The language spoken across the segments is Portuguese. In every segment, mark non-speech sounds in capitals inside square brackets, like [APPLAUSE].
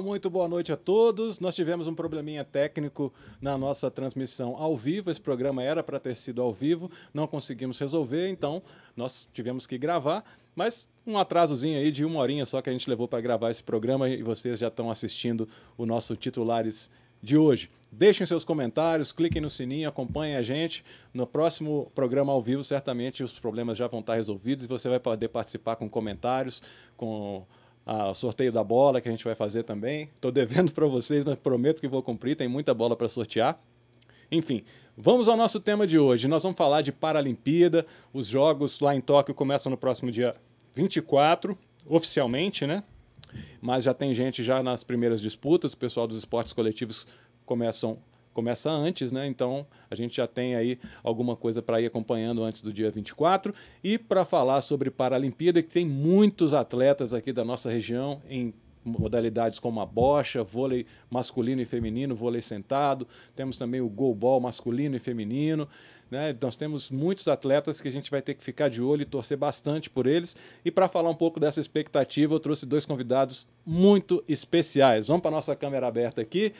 muito boa noite a todos. Nós tivemos um probleminha técnico na nossa transmissão ao vivo. Esse programa era para ter sido ao vivo, não conseguimos resolver, então nós tivemos que gravar. Mas um atrasozinho aí de uma horinha só que a gente levou para gravar esse programa e vocês já estão assistindo o nosso Titulares de hoje. Deixem seus comentários, cliquem no sininho, acompanhem a gente. No próximo programa ao vivo, certamente os problemas já vão estar resolvidos e você vai poder participar com comentários, com o sorteio da bola que a gente vai fazer também. Estou devendo [LAUGHS] para vocês, mas prometo que vou cumprir, tem muita bola para sortear. Enfim, vamos ao nosso tema de hoje. Nós vamos falar de Paralimpíada. Os jogos lá em Tóquio começam no próximo dia 24, oficialmente, né? Mas já tem gente já nas primeiras disputas, o pessoal dos esportes coletivos começam começa antes, né? Então a gente já tem aí alguma coisa para ir acompanhando antes do dia 24 e para falar sobre Paralimpíada, que tem muitos atletas aqui da nossa região em modalidades como a bocha, vôlei masculino e feminino, vôlei sentado, temos também o goalball masculino e feminino, né? Nós temos muitos atletas que a gente vai ter que ficar de olho e torcer bastante por eles. E para falar um pouco dessa expectativa, eu trouxe dois convidados muito especiais. Vamos para nossa câmera aberta aqui.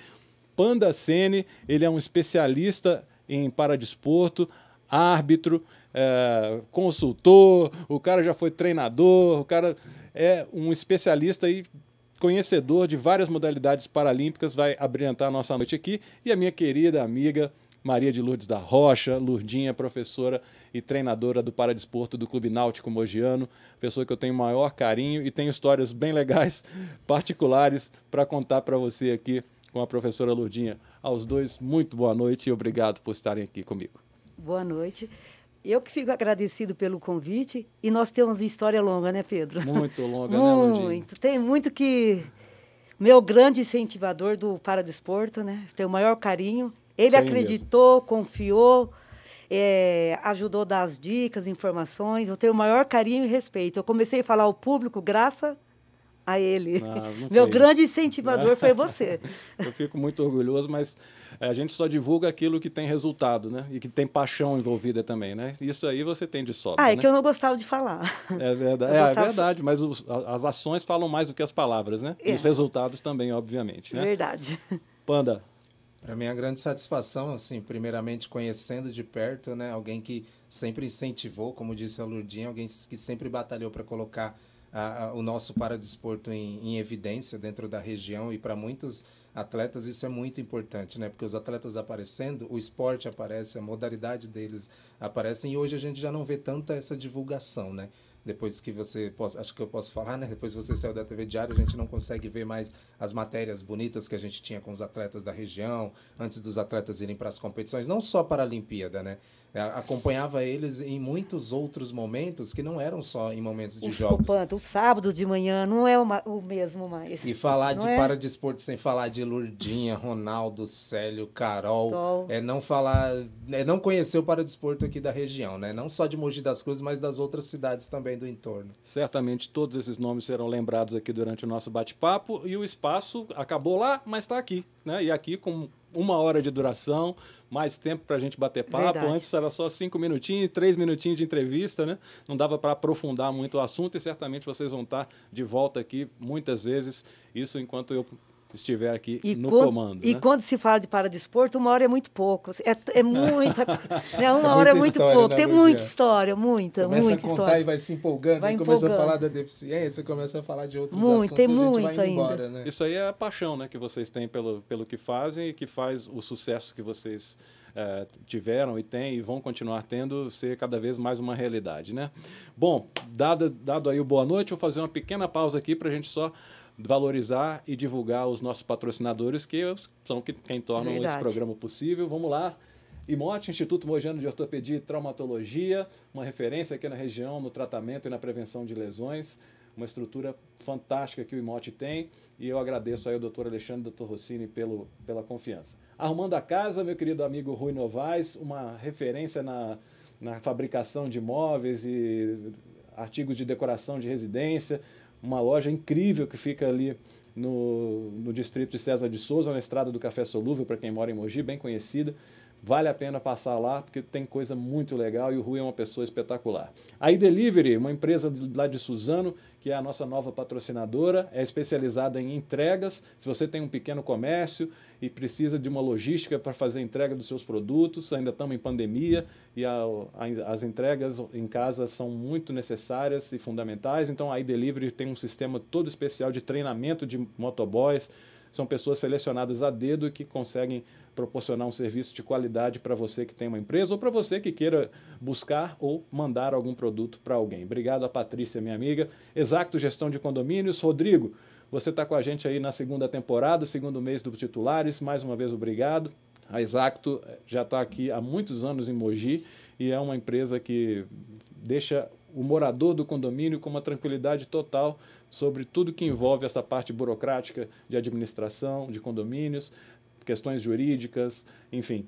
Panda Sene, ele é um especialista em paradesporto, árbitro, é, consultor, o cara já foi treinador, o cara é um especialista e conhecedor de várias modalidades paralímpicas, vai abrilhantar a nossa noite aqui. E a minha querida amiga Maria de Lourdes da Rocha, Lurdinha, professora e treinadora do Paradesporto do Clube Náutico Mogiano, pessoa que eu tenho maior carinho e tenho histórias bem legais, [LAUGHS] particulares, para contar para você aqui com a professora Lourdinha. Aos dois, muito boa noite e obrigado por estarem aqui comigo. Boa noite. Eu que fico agradecido pelo convite e nós temos história longa, né, Pedro? Muito longa, muito. né? [LAUGHS] Muito. Tem muito que... Meu grande incentivador do Paradesporto, né? Tenho o maior carinho. Ele Tem acreditou, mesmo. confiou, é, ajudou a dar as dicas, informações. Eu tenho o maior carinho e respeito. Eu comecei a falar ao público graças a ele. Ah, [LAUGHS] Meu grande isso. incentivador foi você. [LAUGHS] Eu fico muito orgulhoso, mas eh, a gente só divulga aquilo que tem resultado, né? E que tem paixão envolvida também, né? Isso aí você tem de sobra. Ah, é né? que eu não gostava de falar. É verdade, [LAUGHS] é, é verdade mas os, as ações falam mais do que as palavras, né? É. E os resultados também, obviamente. Né? Verdade. Panda. Para mim é uma grande satisfação, assim, primeiramente conhecendo de perto, né? Alguém que sempre incentivou, como disse a Lurdinha, alguém que sempre batalhou para colocar a, a, o nosso paradesporto em, em evidência dentro da região e para muitos atletas isso é muito importante, né? Porque os atletas aparecendo, o esporte aparece, a modalidade deles aparecem e hoje a gente já não vê tanta essa divulgação, né? depois que você acho que eu posso falar, né? Depois que você saiu da TV Diário, a gente não consegue ver mais as matérias bonitas que a gente tinha com os atletas da região, antes dos atletas irem para as competições, não só para a Olimpíada, né? Acompanhava eles em muitos outros momentos que não eram só em momentos de o jogos. Panto, os sábados de manhã não é uma, o mesmo mais. E falar não de é? paradesporto sem falar de Lurdinha, Ronaldo, Célio, Carol, é não falar, é não conhecer o paradesporto aqui da região, né? Não só de Mogi das Cruzes, mas das outras cidades também também do entorno. Certamente todos esses nomes serão lembrados aqui durante o nosso bate-papo e o espaço acabou lá, mas está aqui. Né? E aqui com uma hora de duração, mais tempo para a gente bater papo. Verdade. Antes era só cinco minutinhos, três minutinhos de entrevista, né? Não dava para aprofundar muito o assunto e certamente vocês vão estar de volta aqui muitas vezes. Isso enquanto eu estiver aqui e no quando, comando. E né? quando se fala de paradesporto, uma hora é muito pouco. É, [LAUGHS] é muita. né, uma hora é muito pouco. Né, Tem muita história, muita, começa muita a contar história. e vai se empolgando, vai empolgando. começa a falar da deficiência, começa a falar de outros muito, assuntos. Tem muito vai ainda. Embora, né? Isso aí é a paixão né, que vocês têm pelo, pelo que fazem e que faz o sucesso que vocês é, tiveram e têm e vão continuar tendo ser cada vez mais uma realidade. Né? Bom, dado, dado aí o boa noite, vou fazer uma pequena pausa aqui para a gente só valorizar e divulgar os nossos patrocinadores, que são quem tornam Verdade. esse programa possível. Vamos lá. IMOT, Instituto Mojano de Ortopedia e Traumatologia, uma referência aqui na região no tratamento e na prevenção de lesões, uma estrutura fantástica que o IMOT tem e eu agradeço aí ao doutor Alexandre e doutor Rossini pelo, pela confiança. Arrumando a Casa, meu querido amigo Rui Novaes, uma referência na, na fabricação de móveis e artigos de decoração de residência, uma loja incrível que fica ali no, no distrito de César de Souza, na estrada do Café Solúvel, para quem mora em Mogi, bem conhecida. Vale a pena passar lá, porque tem coisa muito legal e o Rui é uma pessoa espetacular. A iDelivery, uma empresa lá de Suzano, que é a nossa nova patrocinadora, é especializada em entregas. Se você tem um pequeno comércio e precisa de uma logística para fazer a entrega dos seus produtos, ainda estamos em pandemia e a, a, as entregas em casa são muito necessárias e fundamentais. Então a iDelivery tem um sistema todo especial de treinamento de motoboys. São pessoas selecionadas a dedo que conseguem proporcionar um serviço de qualidade para você que tem uma empresa ou para você que queira buscar ou mandar algum produto para alguém. Obrigado a Patrícia, minha amiga. Exacto Gestão de Condomínios. Rodrigo, você está com a gente aí na segunda temporada, segundo mês dos titulares. Mais uma vez, obrigado. A Exacto eh, já está aqui há muitos anos em Mogi e é uma empresa que deixa o morador do condomínio com uma tranquilidade total sobre tudo que envolve essa parte burocrática de administração, de condomínios, questões jurídicas, enfim.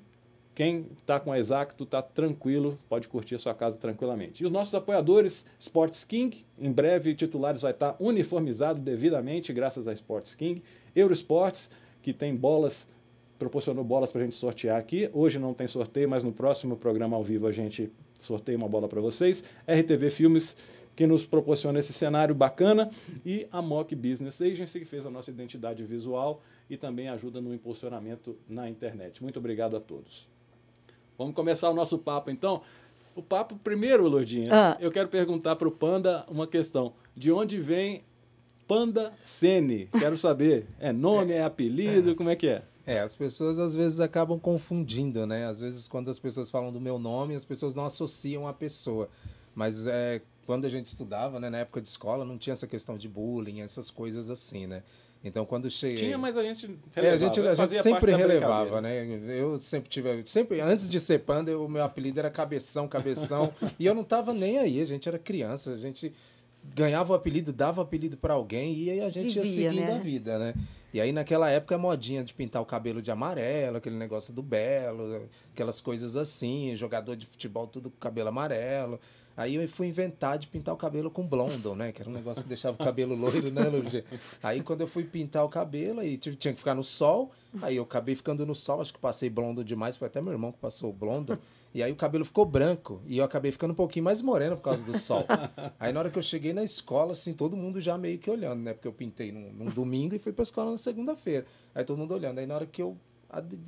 Quem está com a Exacto está tranquilo, pode curtir a sua casa tranquilamente. E os nossos apoiadores, Sports King, em breve titulares vai estar tá uniformizado devidamente, graças a Sports King. Eurosports, que tem bolas, proporcionou bolas para a gente sortear aqui. Hoje não tem sorteio, mas no próximo programa ao vivo a gente sorteia uma bola para vocês. RTV Filmes, que nos proporciona esse cenário bacana. E a Mock Business Agency, que fez a nossa identidade visual e também ajuda no impulsionamento na internet. Muito obrigado a todos. Vamos começar o nosso papo então. O papo, primeiro, Lourdinha, ah. eu quero perguntar para o Panda uma questão. De onde vem Panda Sene? Quero saber. É nome, [LAUGHS] é apelido, como é que é? É, as pessoas às vezes acabam confundindo, né? Às vezes, quando as pessoas falam do meu nome, as pessoas não associam a pessoa. Mas é, quando a gente estudava, né, na época de escola, não tinha essa questão de bullying, essas coisas assim, né? Então, quando cheguei. Tinha, mas a gente relevava. É, a gente, a gente sempre relevava, né? Eu sempre tive. Sempre, antes de ser panda, o meu apelido era Cabeção, Cabeção. [LAUGHS] e eu não tava nem aí, a gente era criança, a gente ganhava o apelido, dava o apelido para alguém e aí a gente Vivia, ia seguindo né? a vida, né? E aí naquela época a modinha de pintar o cabelo de amarelo, aquele negócio do belo, aquelas coisas assim, jogador de futebol tudo com cabelo amarelo. Aí eu fui inventar de pintar o cabelo com blondel, né? Que era um negócio que deixava o cabelo loiro, né, Luigi? Aí quando eu fui pintar o cabelo, aí tinha que ficar no sol. Aí eu acabei ficando no sol, acho que passei blondel demais. Foi até meu irmão que passou o blondel. E aí o cabelo ficou branco. E eu acabei ficando um pouquinho mais moreno por causa do sol. Aí na hora que eu cheguei na escola, assim, todo mundo já meio que olhando, né? Porque eu pintei num, num domingo e fui pra escola na segunda-feira. Aí todo mundo olhando. Aí na hora que eu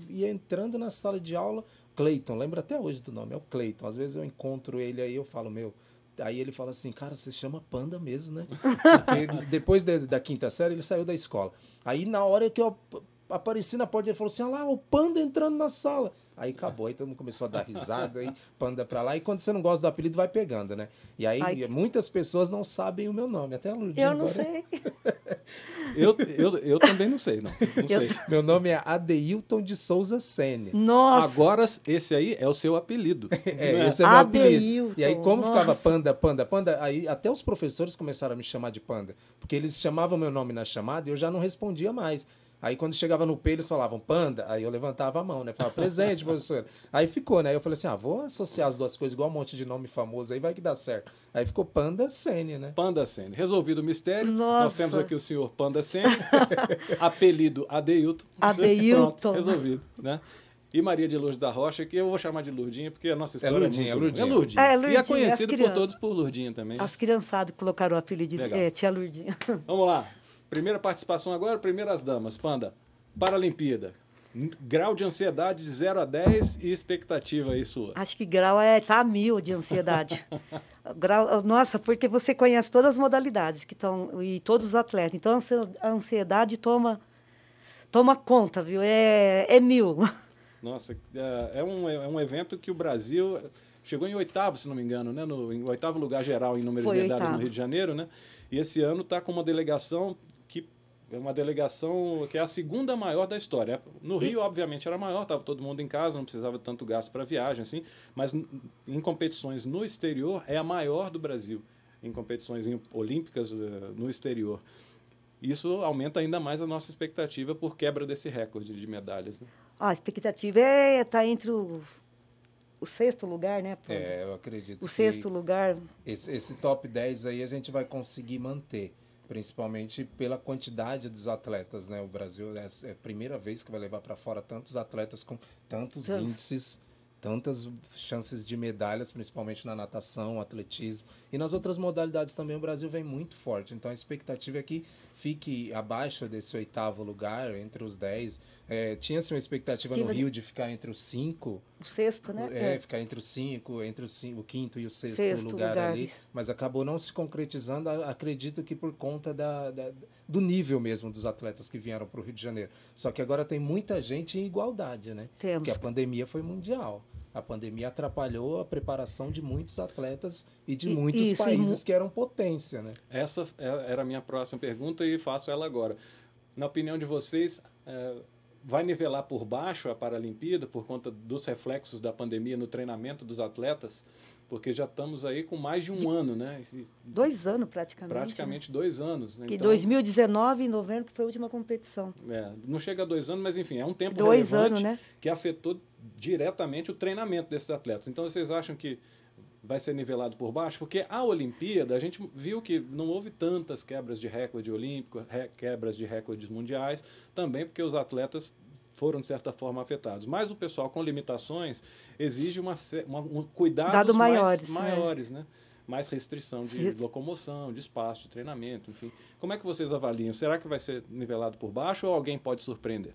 ia entrando na sala de aula, Cleiton, lembra até hoje do nome, é o Cleiton. Às vezes eu encontro ele aí, eu falo, meu. Aí ele fala assim, cara, você chama Panda mesmo, né? Porque [LAUGHS] depois de, da quinta série ele saiu da escola. Aí na hora que eu apareci na porta, ele falou assim: olha lá, o Panda entrando na sala. Aí acabou, aí todo mundo começou a dar risada, aí panda pra lá. E quando você não gosta do apelido, vai pegando, né? E aí Ai, muitas pessoas não sabem o meu nome, até a Lurdinha. Eu não agora. sei. [LAUGHS] eu, eu, eu também não sei, não. não eu... sei. [LAUGHS] Meu nome é Adeilton de Souza Sene. Nossa! Agora, esse aí é o seu apelido. [LAUGHS] é, esse é meu apelido. E aí, como Nossa. ficava panda, panda, panda, aí até os professores começaram a me chamar de panda. Porque eles chamavam meu nome na chamada e eu já não respondia mais. Aí quando chegava no P, eles falavam panda, aí eu levantava a mão, né? Falava, presente, professor. Aí ficou, né? Aí eu falei assim: ah, vou associar as duas coisas igual um monte de nome famoso aí, vai que dá certo. Aí ficou Panda Sene, né? Panda Sene. Resolvido o mistério, Nossa. nós temos aqui o senhor Panda Sene, [LAUGHS] apelido Adeilton. Adeilton. Pronto, resolvido, né? E Maria de Lourdes da Rocha, que eu vou chamar de Lourdinha, porque a nossa é história é, Lourdinha, é, muito... é Lourdinha. É, Lourdinha. E é conhecido por todos por Lourdinha também. As criançadas colocaram o apelido de é, tia Lourdinha. Vamos lá. Primeira participação agora, primeiras damas. Panda, Paralimpíada. Grau de ansiedade de 0 a 10 e expectativa aí sua? Acho que grau é tá mil de ansiedade. [LAUGHS] grau, nossa, porque você conhece todas as modalidades que estão e todos os atletas. Então a ansiedade toma toma conta, viu? É, é mil. [LAUGHS] Nossa, é, é um, é um evento que o Brasil chegou em oitavo, se não me engano, né? No, em oitavo lugar geral em número Foi de medalhas oitavo. no Rio de Janeiro, né? E esse ano está com uma delegação é uma delegação que é a segunda maior da história. No Rio, obviamente, era maior, estava todo mundo em casa, não precisava tanto gasto para viagem, assim, mas em competições no exterior é a maior do Brasil, em competições olímpicas eh, no exterior. Isso aumenta ainda mais a nossa expectativa por quebra desse recorde de medalhas. Né? a expectativa é estar tá entre os o sexto lugar, né? É, eu acredito. O sexto lugar. Esse, esse top 10 aí a gente vai conseguir manter. Principalmente pela quantidade dos atletas, né? O Brasil é, é a primeira vez que vai levar para fora tantos atletas com tantos índices tantas chances de medalhas, principalmente na natação, atletismo e nas outras modalidades também o Brasil vem muito forte. Então a expectativa é que fique abaixo desse oitavo lugar, entre os dez. É, Tinha-se uma expectativa no Rio de ficar entre os cinco. O sexto, né? É, é. ficar entre os cinco, entre os cinco, o quinto e o sexto, sexto lugar, lugar, ali. Mas acabou não se concretizando, acredito que por conta da, da do nível mesmo dos atletas que vieram para o Rio de Janeiro. Só que agora tem muita gente em igualdade, né? Temos. Porque a pandemia foi mundial. A pandemia atrapalhou a preparação de muitos atletas e de muitos Isso, países que eram potência, né? Essa é, era a minha próxima pergunta e faço ela agora. Na opinião de vocês, é, vai nivelar por baixo a Paralimpíada por conta dos reflexos da pandemia no treinamento dos atletas? Porque já estamos aí com mais de um de ano, né? Dois anos praticamente. Praticamente né? dois anos. Né? Que então, 2019, em novembro, que foi a última competição. É, não chega a dois anos, mas enfim, é um tempo dois anos, né? que afetou diretamente o treinamento desses atletas. Então vocês acham que vai ser nivelado por baixo? Porque a Olimpíada, a gente viu que não houve tantas quebras de recorde olímpico, quebras de recordes mundiais, também porque os atletas foram, de certa forma, afetados. Mas o pessoal com limitações exige uma, uma um cuidados Dado maiores, mais, né? maiores, né? mais restrição de locomoção, de espaço, de treinamento, enfim. Como é que vocês avaliam? Será que vai ser nivelado por baixo ou alguém pode surpreender?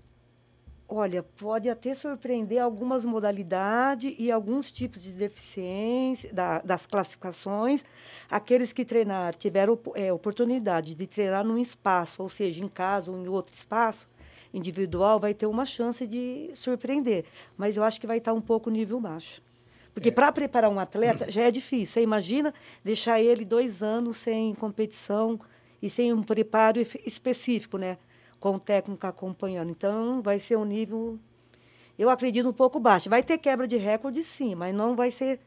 Olha, pode até surpreender algumas modalidades e alguns tipos de deficiência da, das classificações. Aqueles que treinaram, tiveram é, oportunidade de treinar num espaço, ou seja, em casa ou em outro espaço, individual vai ter uma chance de surpreender. Mas eu acho que vai estar um pouco nível baixo. Porque é. para preparar um atleta já é difícil. Você imagina deixar ele dois anos sem competição e sem um preparo específico, né? Com o técnico acompanhando. Então, vai ser um nível, eu acredito, um pouco baixo. Vai ter quebra de recorde, sim, mas não vai ser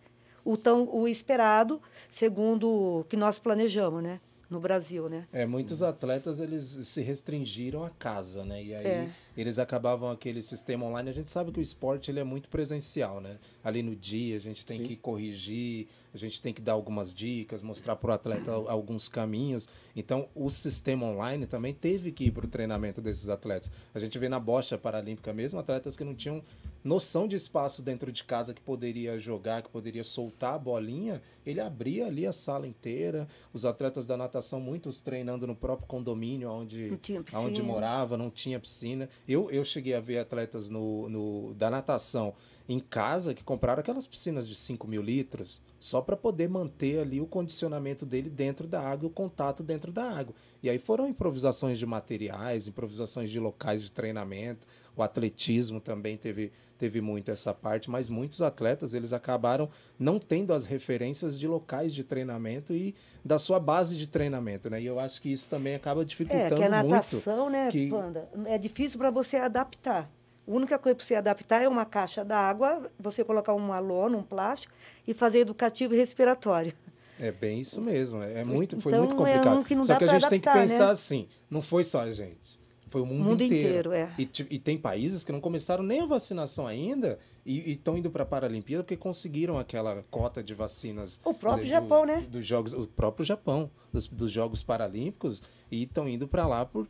o, tão, o esperado, segundo o que nós planejamos, né? no Brasil, né? É, muitos atletas eles se restringiram a casa, né? E aí é. Eles acabavam aquele sistema online. A gente sabe que o esporte ele é muito presencial, né? Ali no dia a gente tem Sim. que corrigir, a gente tem que dar algumas dicas, mostrar para o atleta alguns caminhos. Então o sistema online também teve que ir para o treinamento desses atletas. A gente vê na bocha paralímpica mesmo atletas que não tinham noção de espaço dentro de casa que poderia jogar, que poderia soltar a bolinha, ele abria ali a sala inteira. Os atletas da natação, muitos treinando no próprio condomínio onde, onde morava, não tinha piscina. Eu, eu cheguei a ver atletas no, no, da natação em casa que compraram aquelas piscinas de 5 mil litros só para poder manter ali o condicionamento dele dentro da água, o contato dentro da água. E aí foram improvisações de materiais, improvisações de locais de treinamento, o atletismo também teve, teve muito essa parte, mas muitos atletas eles acabaram não tendo as referências de locais de treinamento e da sua base de treinamento, né? E eu acho que isso também acaba dificultando é, que a natação, muito. né, que... Panda, é difícil para você adaptar. A única coisa para você adaptar é uma caixa d'água, você colocar uma lona, um plástico e fazer educativo e respiratório. É bem isso mesmo. É muito, foi então, muito complicado. É um só que a gente adaptar, tem que pensar né? assim: não foi só a gente. Foi o mundo, o mundo inteiro. inteiro é. e, e, tem países que não começaram nem a vacinação ainda e estão indo para a Paralimpíada porque conseguiram aquela cota de vacinas. O próprio do, Japão, né? Dos jogos, o próprio Japão, dos, dos Jogos Paralímpicos, e estão indo para lá por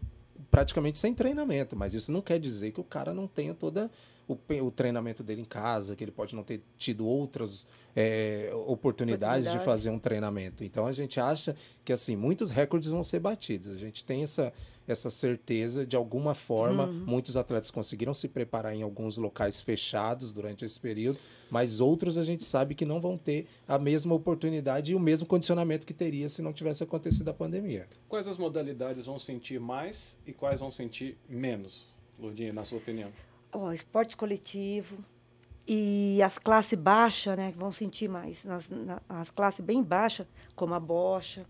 praticamente sem treinamento, mas isso não quer dizer que o cara não tenha toda o, o treinamento dele em casa, que ele pode não ter tido outras é, oportunidades Oportunidade. de fazer um treinamento. Então a gente acha que assim muitos recordes vão ser batidos. A gente tem essa essa certeza de alguma forma. Uhum. Muitos atletas conseguiram se preparar em alguns locais fechados durante esse período, mas outros a gente sabe que não vão ter a mesma oportunidade e o mesmo condicionamento que teria se não tivesse acontecido a pandemia. Quais as modalidades vão sentir mais e quais vão sentir menos, Lourdinha, na sua opinião? Oh, esporte coletivo, e as classes baixas, né, vão sentir mais. Nas, na, as classes bem baixas, como a bocha,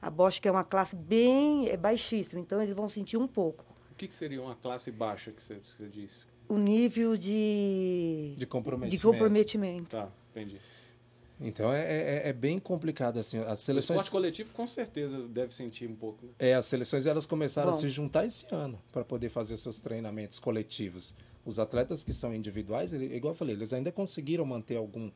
a Bosch que é uma classe bem é baixíssima, então eles vão sentir um pouco. O que, que seria uma classe baixa que você, você disse? O nível de... De comprometimento. De comprometimento. Tá, entendi. Então é, é, é, bem complicado assim. As seleções. O esporte coletivo com certeza deve sentir um pouco. Né? É, as seleções elas começaram Bom. a se juntar esse ano para poder fazer seus treinamentos coletivos. Os atletas que são individuais, ele, igual eu falei, eles ainda conseguiram manter algum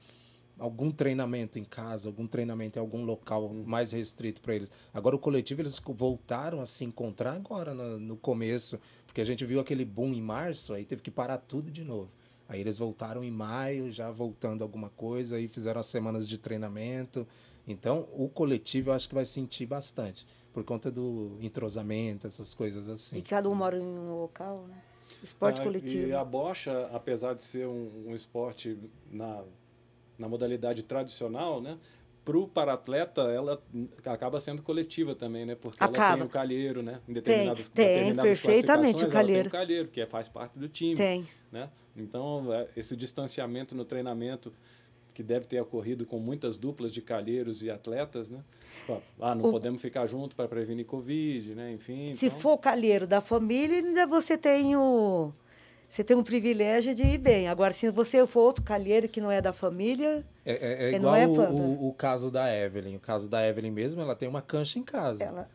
algum treinamento em casa, algum treinamento em algum local mais restrito para eles. Agora o coletivo eles voltaram a se encontrar agora no, no, começo, porque a gente viu aquele boom em março, aí teve que parar tudo de novo. Aí eles voltaram em maio, já voltando alguma coisa, aí fizeram as semanas de treinamento. Então o coletivo eu acho que vai sentir bastante por conta do entrosamento, essas coisas assim. E cada um mora em um local, né? Esporte ah, coletivo. E a bocha, apesar de ser um, um esporte na na modalidade tradicional, né? Para o paratleta, ela acaba sendo coletiva também, né? Porque acaba. ela tem o calheiro, né? Em determinadas, tem, tem determinadas perfeitamente o calheiro. tem o calheiro, que é, faz parte do time. Tem. Né? Então, é, esse distanciamento no treinamento que deve ter ocorrido com muitas duplas de calheiros e atletas, né? Ah, não o... podemos ficar juntos para prevenir Covid, né? Enfim. Se então... for calheiro da família, ainda você tem o você tem um privilégio de ir bem. Agora, se você for outro calheiro que não é da família. É, é, é igual é o, o, o, caso da Evelyn. O caso da Evelyn mesmo, ela tem uma cancha em casa. Ela,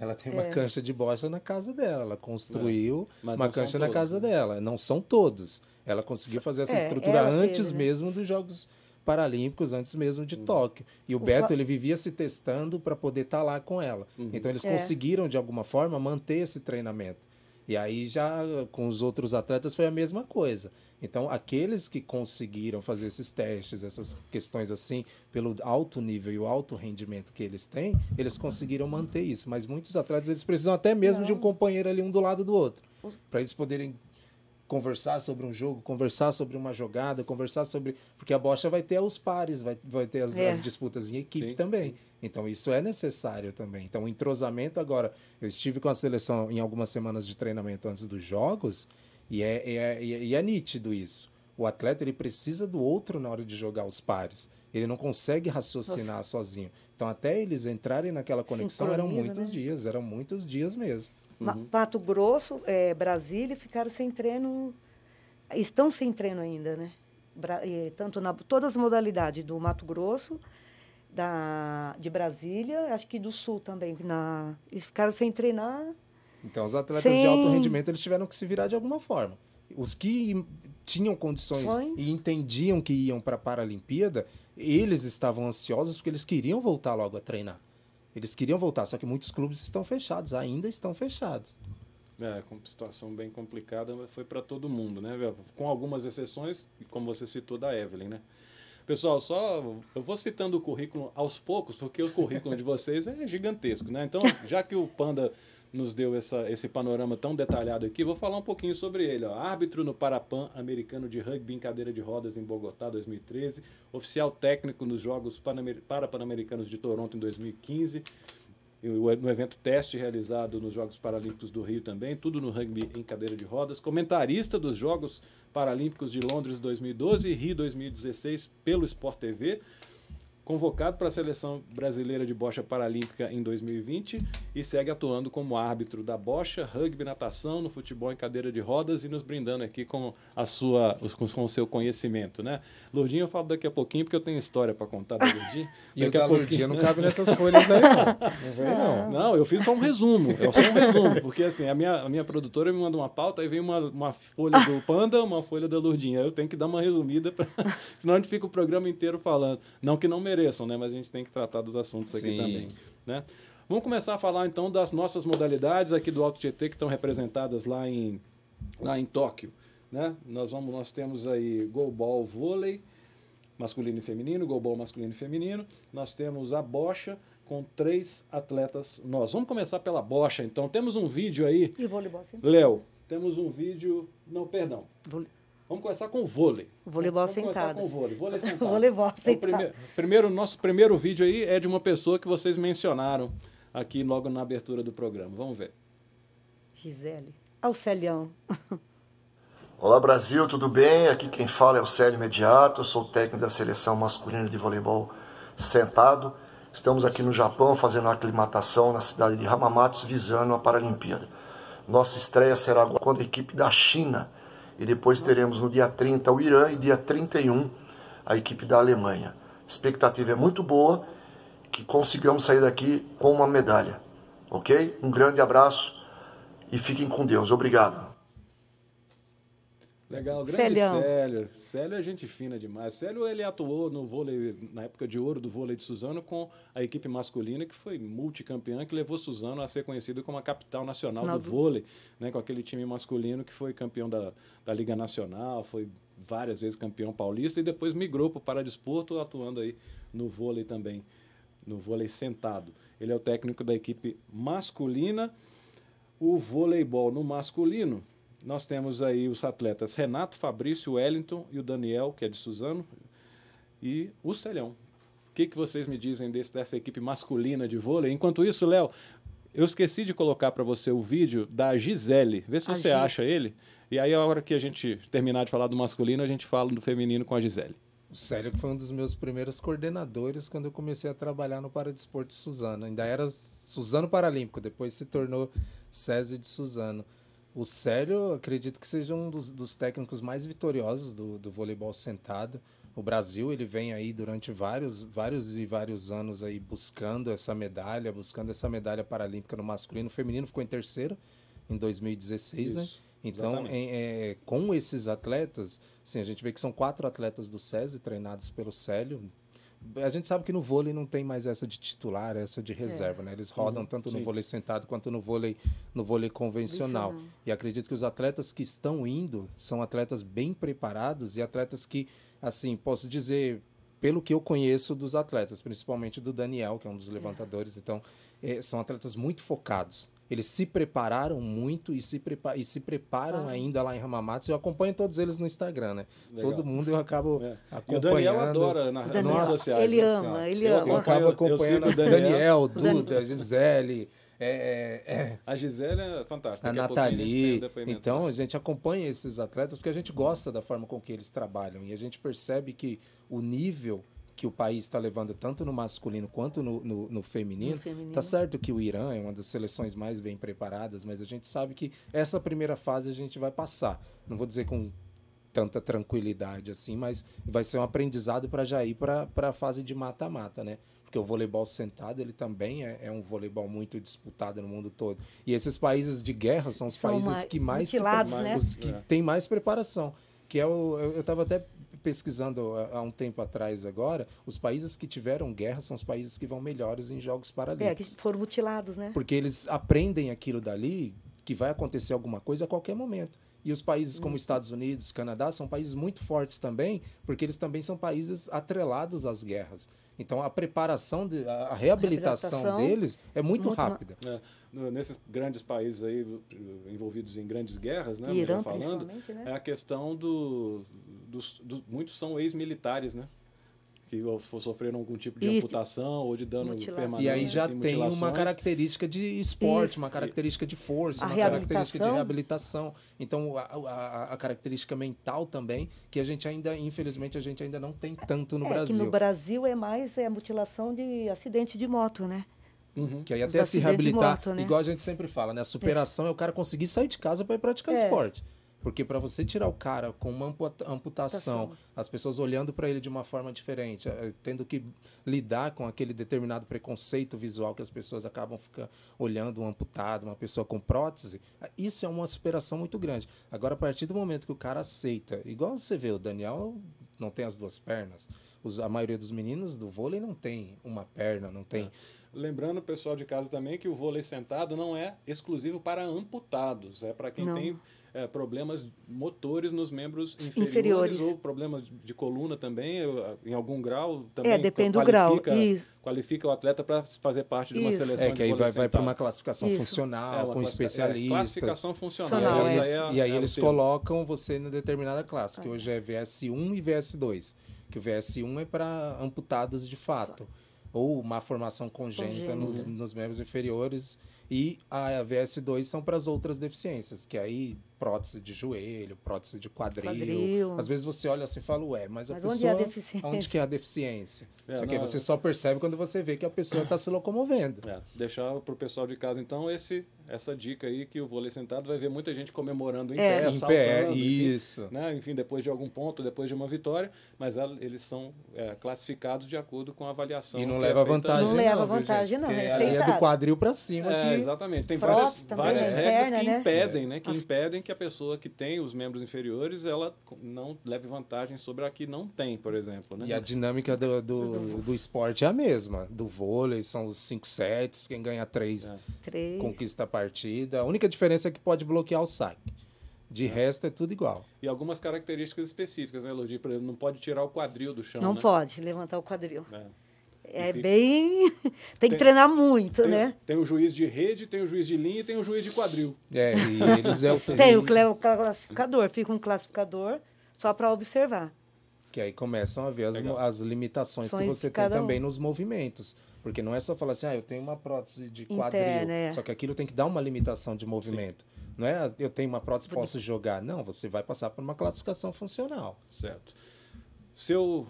ela tem uma é. cancha de bocha na casa dela. Ela construiu é. uma cancha na casa né? dela. Não são todos. Ela conseguiu fazer essa é, estrutura antes fez, né? mesmo dos Jogos Paralímpicos, antes mesmo de uhum. Tóquio. E o, o Beto, ele vivia se testando para poder estar tá lá com ela. Uhum. Então, eles conseguiram, de alguma forma, manter esse treinamento. E aí já com os outros atletas foi a mesma coisa. Então, aqueles que conseguiram fazer esses testes, essas questões assim, pelo alto nível e o alto rendimento que eles têm, eles conseguiram manter isso. Mas muitos atletas eles precisam até mesmo Não. de um companheiro ali um do lado do outro, para eles poderem conversar sobre um jogo, conversar sobre uma jogada, conversar sobre. Porque a bocha vai ter os pares, vai, vai ter as, é. as disputas em equipe Sim. também. Então isso é necessário também. Então o entrosamento agora. Eu estive com a seleção em algumas semanas de treinamento antes dos jogos e é, é, é, e é nítido isso. O atleta ele precisa do outro na hora de jogar os pares. Ele não consegue raciocinar Nossa. sozinho. Então, até eles entrarem naquela conexão, eram muitos né? dias, eram muitos dias mesmo. Uhum. Mato Grosso, é, Brasília ficaram sem treino, estão sem treino ainda, né? Bra tanto na todas as modalidades do Mato Grosso, da, de Brasília, acho que do Sul também. Na, eles ficaram sem treinar. Então, os atletas sem... de alto rendimento eles tiveram que se virar de alguma forma. Os que tinham condições Sonho. e entendiam que iam para a Paralimpíada, eles estavam ansiosos porque eles queriam voltar logo a treinar. Eles queriam voltar, só que muitos clubes estão fechados, ainda estão fechados. É, com situação bem complicada, foi para todo mundo, né? Com algumas exceções, como você citou da Evelyn, né? Pessoal, só eu vou citando o currículo aos poucos, porque o currículo de vocês é gigantesco, né? Então, já que o Panda nos deu essa, esse panorama tão detalhado aqui, vou falar um pouquinho sobre ele. Ó. Árbitro no Parapan americano de rugby em cadeira de rodas em Bogotá 2013, oficial técnico nos Jogos Parapan-Americanos de Toronto em 2015, no evento teste realizado nos Jogos Paralímpicos do Rio também, tudo no rugby em cadeira de rodas, comentarista dos Jogos Paralímpicos de Londres 2012 e Rio 2016 pelo Sport TV convocado para a seleção brasileira de bocha paralímpica em 2020 e segue atuando como árbitro da bocha, rugby, natação, no futebol em cadeira de rodas e nos brindando aqui com a sua com o seu conhecimento, né? Lourdinho eu falo daqui a pouquinho porque eu tenho história para contar [LAUGHS] da Lourdinho. e o da Lourdinho não cabe [LAUGHS] nessas folhas aí não. Não não. [LAUGHS] Não, eu fiz só um resumo, é só um resumo, porque assim, a minha, a minha produtora me manda uma pauta, aí vem uma, uma folha do Panda, uma folha da Lourdinha. Eu tenho que dar uma resumida, pra... senão a gente fica o programa inteiro falando. Não que não mereçam, né? Mas a gente tem que tratar dos assuntos aqui Sim. também, né? Vamos começar a falar então das nossas modalidades aqui do Alto GT que estão representadas lá em, lá em Tóquio. Né? Nós, vamos, nós temos aí goalball vôlei masculino e feminino, goalball masculino e feminino. Nós temos a bocha com três atletas nós. Vamos começar pela bocha então. Temos um vídeo aí. E voleibol? Léo, temos um vídeo. Não, perdão. Vôlei. Vamos começar com o vôlei. Voleibol Vamos sentado. começar com o vôlei. Vôlei [LAUGHS] sentado. Voleibol sentado. Então, primeiro, primeiro, nosso primeiro vídeo aí é de uma pessoa que vocês mencionaram aqui logo na abertura do programa. Vamos ver. Gisele. Alcelião. [LAUGHS] Olá Brasil, tudo bem? Aqui quem fala é o Célio Imediato, eu sou técnico da seleção masculina de voleibol sentado. Estamos aqui no Japão fazendo a aclimatação na cidade de Hamamatsu visando a Paralimpíada. Nossa estreia será com a equipe da China e depois teremos no dia 30 o Irã e dia 31 a equipe da Alemanha. A expectativa é muito boa que consigamos sair daqui com uma medalha. Ok? Um grande abraço e fiquem com Deus. Obrigado. Legal, grande Célio. Célio. Célio é gente fina demais. Célio ele atuou no vôlei, na época de ouro do vôlei de Suzano, com a equipe masculina, que foi multicampeã, que levou Suzano a ser conhecido como a capital nacional do, do vôlei, né, com aquele time masculino que foi campeão da, da Liga Nacional, foi várias vezes campeão paulista e depois migrou para o Paradesporto, atuando aí no vôlei também, no vôlei sentado. Ele é o técnico da equipe masculina. O voleibol no masculino, nós temos aí os atletas Renato, Fabrício, Wellington e o Daniel, que é de Suzano, e o Celhão. O que, que vocês me dizem desse, dessa equipe masculina de vôlei? Enquanto isso, Léo, eu esqueci de colocar para você o vídeo da Gisele. Vê se você acha ele. E aí, a hora que a gente terminar de falar do masculino, a gente fala do feminino com a Gisele. O Célio que foi um dos meus primeiros coordenadores quando eu comecei a trabalhar no Paradesporto Suzano. Ainda era Suzano Paralímpico, depois se tornou César de Suzano. O Célio, acredito que seja um dos, dos técnicos mais vitoriosos do, do voleibol sentado. O Brasil, ele vem aí durante vários, vários e vários anos aí buscando essa medalha, buscando essa medalha paralímpica no masculino. O feminino ficou em terceiro em 2016, né? Isso. né? Então, é, é, com esses atletas, sim, a gente vê que são quatro atletas do SESI treinados pelo Célio. A gente sabe que no vôlei não tem mais essa de titular, essa de reserva, é. né? Eles rodam uhum, tanto sim. no vôlei sentado quanto no vôlei, no vôlei convencional. E acredito que os atletas que estão indo são atletas bem preparados e atletas que, assim, posso dizer, pelo que eu conheço dos atletas, principalmente do Daniel, que é um dos é. levantadores, então, é, são atletas muito focados. Eles se prepararam muito e se, prepa e se preparam ah. ainda lá em Ramamatsu. Eu acompanho todos eles no Instagram, né? Legal. Todo mundo eu acabo é. acompanhando. E o Daniel adora nas redes sociais. Ele ama, ele eu ama. Eu acabo acompanhando o Daniel, Duda, Gisele. É, é, é, a Gisele é fantástica. A Nathalie. A então, a gente acompanha esses atletas porque a gente gosta da forma com que eles trabalham. E a gente percebe que o nível que o país está levando tanto no masculino quanto no, no, no feminino. feminino. Tá certo que o Irã é uma das seleções mais bem preparadas, mas a gente sabe que essa primeira fase a gente vai passar. Não vou dizer com tanta tranquilidade assim, mas vai ser um aprendizado para já ir para a fase de mata-mata, né? Porque o voleibol sentado ele também é, é, um voleibol muito disputado no mundo todo. E esses países de guerra são os são países que mais, se, né? os que é. têm mais preparação. Que é o, eu estava até pesquisando há um tempo atrás agora, os países que tiveram guerra são os países que vão melhores em Jogos Paralímpicos. É, que foram mutilados, né? Porque eles aprendem aquilo dali, que vai acontecer alguma coisa a qualquer momento. E os países como Estados Unidos, Canadá, são países muito fortes também, porque eles também são países atrelados às guerras. Então a preparação, de, a reabilitação, a reabilitação deles é muito, muito rápida. É nesses grandes países aí envolvidos em grandes guerras, né, Irã, falando, né? é a questão do, dos, do, muitos são ex-militares, né? que sofreram algum tipo de Isso. amputação ou de dano permanente. E aí já assim, tem uma característica de esporte, Isso. uma característica de força, a uma característica de reabilitação. Então, a, a, a, característica mental também, que a gente ainda, infelizmente, a gente ainda não tem tanto no é, Brasil. Que no Brasil é mais é, mutilação de acidente de moto, né? Uhum. Que aí até se reabilitar, moto, né? igual a gente sempre fala, né? A superação é, é o cara conseguir sair de casa para ir praticar é. esporte. Porque para você tirar o cara com uma amputação, as pessoas olhando para ele de uma forma diferente, eh, tendo que lidar com aquele determinado preconceito visual que as pessoas acabam ficando olhando um amputado, uma pessoa com prótese, isso é uma superação muito grande. Agora, a partir do momento que o cara aceita, igual você vê, o Daniel não tem as duas pernas, os, a maioria dos meninos do vôlei não tem uma perna, não tem. É. Lembrando o pessoal de casa também que o vôlei sentado não é exclusivo para amputados, é para quem não. tem é, problemas motores nos membros inferiores, inferiores, ou problemas de coluna também, em algum grau também. É, depende do grau. Isso. Qualifica o atleta para fazer parte de uma Isso. seleção. É, que aí vai, vai para uma classificação Isso. funcional, é, com especialistas. É, classificação funcional. E aí, é, e aí eles colocam você em determinada classe, que hoje é VS1 e VS2 que o VS1 é para amputados de fato, ou uma formação congênita nos, nos membros inferiores, e a VS2 são para as outras deficiências, que aí prótese de joelho, prótese de quadril. quadril. Às vezes você olha assim e fala, ué, mas a mas pessoa. Onde, é onde que é a deficiência? É, Isso aqui não, você só percebe quando você vê que a pessoa está se locomovendo. É, deixar para o pessoal de casa, então, esse essa dica aí que o vôlei sentado vai ver muita gente comemorando em é. pé, em pé, isso. Enfim, né? enfim, depois de algum ponto, depois de uma vitória, mas eles são é, classificados de acordo com a avaliação. E não leva é vantagem, não. Não leva vantagem, não. É ali é do quadril para cima. É, Exatamente. Tem várias, várias regras que né? impedem, né? Que As... impedem que a pessoa que tem os membros inferiores, ela não leve vantagem sobre a que não tem, por exemplo. Né? E a dinâmica do, do, do esporte é a mesma. Do vôlei, são os cinco sets, quem ganha três, é. conquista a partida. A única diferença é que pode bloquear o saque. De é. resto é tudo igual. E algumas características específicas, né, Elodie? Por exemplo, não pode tirar o quadril do chão. Não né? pode levantar o quadril. É. É bem. tem, [LAUGHS] tem que treinar muito, tem, né? Tem o juiz de rede, tem o juiz de linha e tem o juiz de quadril. É, e eles é o Tem o classificador, fica um classificador só para observar. Que aí começam a ver as, as limitações que você tem também um. nos movimentos. Porque não é só falar assim, ah, eu tenho uma prótese de quadril. Interna, é. Só que aquilo tem que dar uma limitação de movimento. Sim. Não é ah, eu tenho uma prótese, posso jogar. Não, você vai passar por uma classificação funcional. Certo. Seu,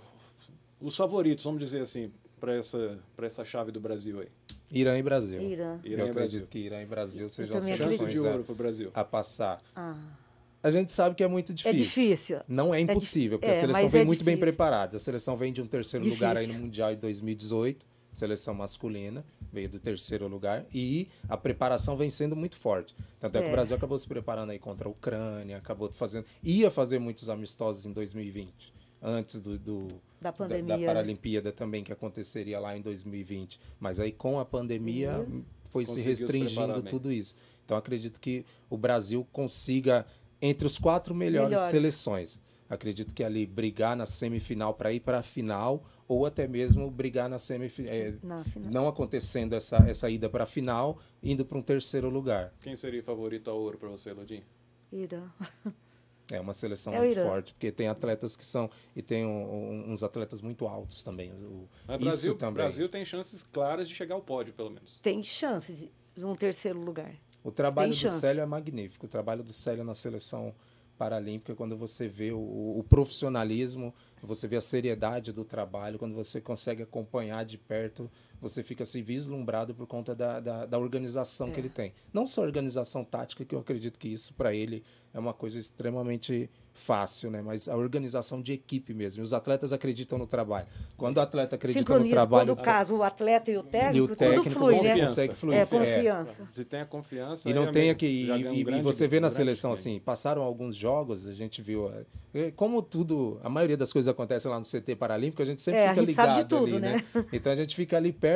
os favoritos, vamos dizer assim, para essa, essa chave do Brasil aí? Irã e Brasil. Irã. Irã Eu acredito Brasil. que Irã e Brasil sejam as chances de ouro para o Brasil. A passar. Ah. A gente sabe que é muito difícil. É difícil. Não é, é impossível, é, porque a seleção vem é muito difícil. bem preparada. A seleção vem de um terceiro difícil. lugar aí no Mundial em 2018, seleção masculina, veio do terceiro lugar, e a preparação vem sendo muito forte. Tanto é, é que o Brasil acabou se preparando aí contra a Ucrânia, acabou fazendo. ia fazer muitos amistosos em 2020, antes do, do da pandemia. Da, da Paralimpíada também, que aconteceria lá em 2020. Mas aí com a pandemia uhum. foi se restringindo tudo isso. Então acredito que o Brasil consiga, entre os quatro melhores, melhores. seleções, acredito que ali brigar na semifinal para ir para a final ou até mesmo brigar na semifinal, é, não acontecendo essa, essa ida para a final, indo para um terceiro lugar. Quem seria favorito ao ouro para você, Lodin? Irã. É uma seleção é muito forte, porque tem atletas que são. E tem um, um, uns atletas muito altos também. O, Mas isso Brasil, também. Brasil tem chances claras de chegar ao pódio, pelo menos. Tem chances de um terceiro lugar. O trabalho do Célio é magnífico. O trabalho do Célio na seleção paralímpica, quando você vê o, o, profissionalismo, você vê a seriedade do trabalho, quando você consegue acompanhar de perto, você fica assim vislumbrado por conta da, da, da organização é. que ele tem. Não só a organização tática, que eu acredito que isso para ele é uma coisa extremamente fácil, né? Mas a organização de equipe mesmo. E os atletas acreditam no trabalho. Quando o atleta acredita no trabalho. Quando caso o atleta e o técnico, e o técnico tudo flui, né? consegue fluir. É, confiança. Se tem a confiança. E não é tem aqui. E, é um grande, e, você vê na seleção assim, passaram alguns jogos, a gente viu. É, como tudo, a maioria das coisas acontece lá no CT Paralímpico, a gente sempre é, fica ligado tudo, ali, né? né? Então a gente fica ali perto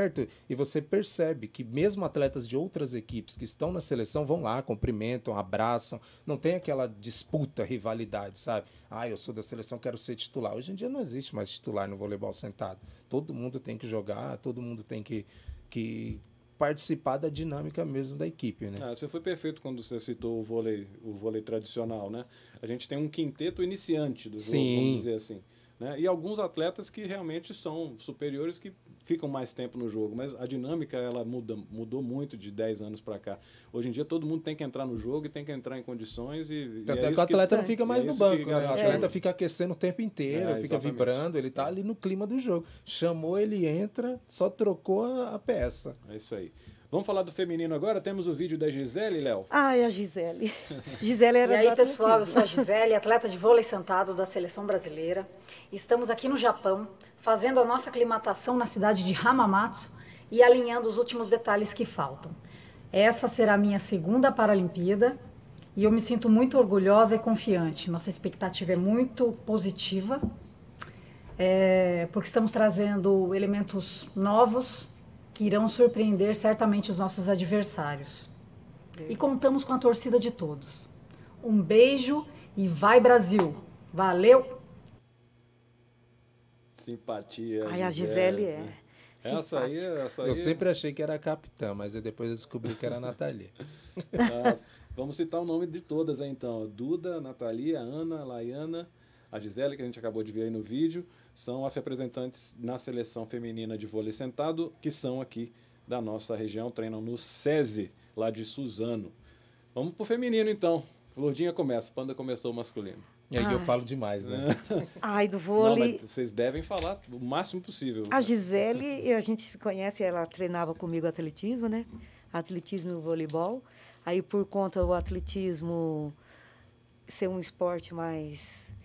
e você percebe que mesmo atletas de outras equipes que estão na seleção vão lá, cumprimentam, abraçam, não tem aquela disputa, rivalidade, sabe? Ah, eu sou da seleção, quero ser titular. Hoje em dia não existe mais titular no voleibol sentado. Todo mundo tem que jogar, todo mundo tem que, que participar da dinâmica mesmo da equipe, né? Ah, você foi perfeito quando você citou o vôlei, o vôlei tradicional, né? A gente tem um quinteto iniciante do jogo, Sim. vamos dizer assim. Né? E alguns atletas que realmente são superiores que ficam mais tempo no jogo, mas a dinâmica ela muda, mudou muito de 10 anos para cá. Hoje em dia todo mundo tem que entrar no jogo e tem que entrar em condições e Tanto é, é que o atleta que, não fica mais é no banco, né? O atleta é. fica aquecendo o tempo inteiro, é, fica vibrando, ele está ali no clima do jogo. Chamou, ele entra, só trocou a, a peça. É isso aí. Vamos falar do feminino agora? Temos o vídeo da Gisele, Léo? Ai, a Gisele. [LAUGHS] Gisele era E aí, pessoal, eu sou a Gisele, atleta de vôlei sentado da seleção brasileira. Estamos aqui no Japão, fazendo a nossa aclimatação na cidade de Hamamatsu e alinhando os últimos detalhes que faltam. Essa será a minha segunda Paralimpíada e eu me sinto muito orgulhosa e confiante. Nossa expectativa é muito positiva, é, porque estamos trazendo elementos novos que irão surpreender certamente os nossos adversários. E contamos com a torcida de todos. Um beijo e vai Brasil! Valeu! Simpatia. Ai, a Gisele é. Né? Essa aí, essa aí. Eu sempre achei que era a capitã, mas depois eu descobri que era a Nathalie. vamos citar o nome de todas aí então: Duda, Nathalie, Ana, Laiana, a Gisele, que a gente acabou de ver aí no vídeo são as representantes na seleção feminina de vôlei sentado, que são aqui da nossa região, treinam no SESI, lá de Suzano. Vamos pro feminino então. Lourdinha começa, Panda começou o masculino. E aí Ai. eu falo demais, né? [LAUGHS] Ai, do vôlei. Não, vocês devem falar o máximo possível. A Gisele, a gente se conhece, ela treinava comigo atletismo, né? Atletismo e voleibol. Aí, por conta do atletismo ser um esporte mais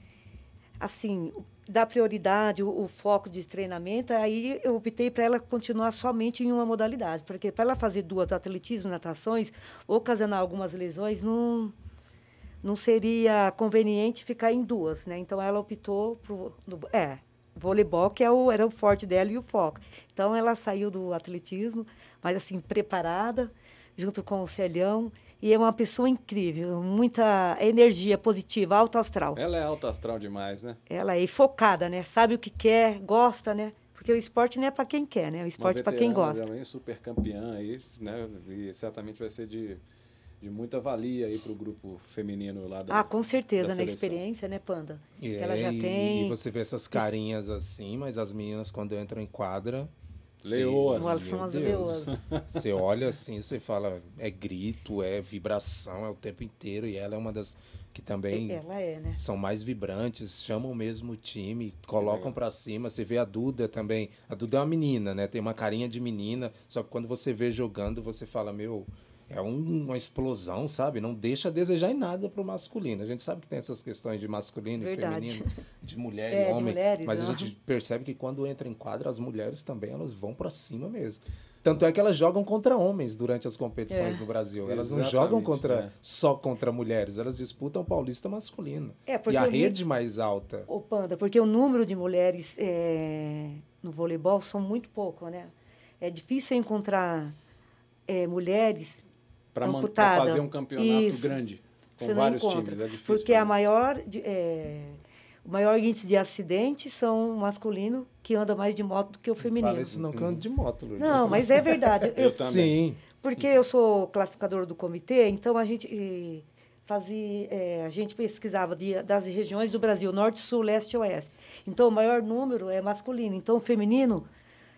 assim, dar prioridade, o, o, foco de treinamento, aí eu optei para ela continuar somente em uma modalidade, porque para ela fazer duas, atletismo, natações, ocasionar algumas lesões, não, não seria conveniente ficar em duas, né? Então ela optou por é, voleibol, que é o, era o forte dela e o foco. Então ela saiu do atletismo, mas assim, preparada, junto com o Celhão, e é uma pessoa incrível, muita energia positiva, alto astral. Ela é alto astral demais, né? Ela é focada, né? Sabe o que quer, gosta, né? Porque o esporte não é para quem quer, né? O esporte é para quem gosta. Também super campeã aí, né? E certamente vai ser de, de muita valia aí para o grupo feminino lá da Ah, com certeza, né? Experiência, né, Panda? É, ela já e, tem. E você vê essas carinhas assim, mas as meninas quando entram em quadra, Leoas. São as leoas. [LAUGHS] Você olha assim, você fala, é grito, é vibração, é o tempo inteiro. E ela é uma das que também é, né? são mais vibrantes, chamam mesmo o time, colocam para cima. Você vê a Duda também. A Duda é uma menina, né? Tem uma carinha de menina. Só que quando você vê jogando, você fala, meu, é um, uma explosão, sabe? Não deixa a desejar em nada para o masculino. A gente sabe que tem essas questões de masculino Verdade. e feminino, de mulher [LAUGHS] é, e homem, mulheres, mas a gente percebe que quando entra em quadra, as mulheres também elas vão para cima mesmo. Tanto é que elas jogam contra homens durante as competições é. no Brasil. Elas Exatamente, não jogam contra é. só contra mulheres, elas disputam o paulista masculino. É, e a rede mais alta. O Panda, porque o número de mulheres é, no voleibol são muito pouco, né? É difícil encontrar é, mulheres para fazer um campeonato Isso. grande com Você vários times. É difícil. Porque a maior, é, o maior índice de acidentes são o masculino, que anda mais de moto do que o feminino. Fala isso não que eu ando de moto, Lourdes. Não, mas é verdade. [LAUGHS] eu, eu também. Sim. Porque eu sou classificador do comitê, então a gente fazia, é, a gente pesquisava de, das regiões do Brasil, norte, sul, leste e oeste. Então o maior número é masculino. Então o feminino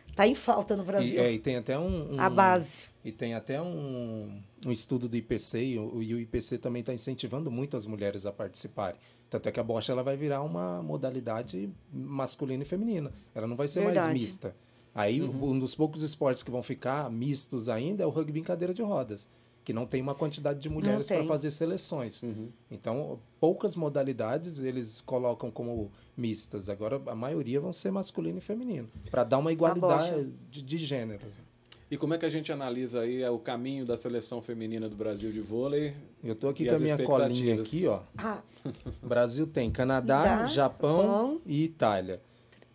está em falta no Brasil. E, é, e tem até um, um, a base. E tem até um, um estudo do IPC, e o, e o IPC também está incentivando muito as mulheres a participarem. Tanto é que a bocha ela vai virar uma modalidade masculina e feminina. Ela não vai ser Verdade. mais mista. Aí, uhum. um dos poucos esportes que vão ficar mistos ainda é o rugby em cadeira de rodas, que não tem uma quantidade de mulheres para fazer seleções. Uhum. Então, poucas modalidades eles colocam como mistas. Agora, a maioria vão ser masculino e feminino, para dar uma igualdade de, de gênero. E como é que a gente analisa aí é, o caminho da seleção feminina do Brasil de vôlei? Eu estou aqui com a minha colinha aqui, ó. Ah. [LAUGHS] Brasil tem Canadá, Japão e Itália.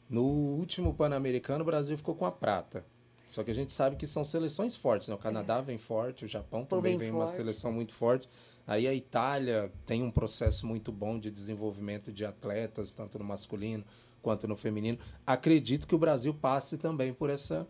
No último Pan-Americano, o Brasil ficou com a prata. Só que a gente sabe que são seleções fortes, né? O Canadá é. vem forte, o Japão também vem forte. uma seleção muito forte. Aí a Itália tem um processo muito bom de desenvolvimento de atletas, tanto no masculino quanto no feminino. Acredito que o Brasil passe também por essa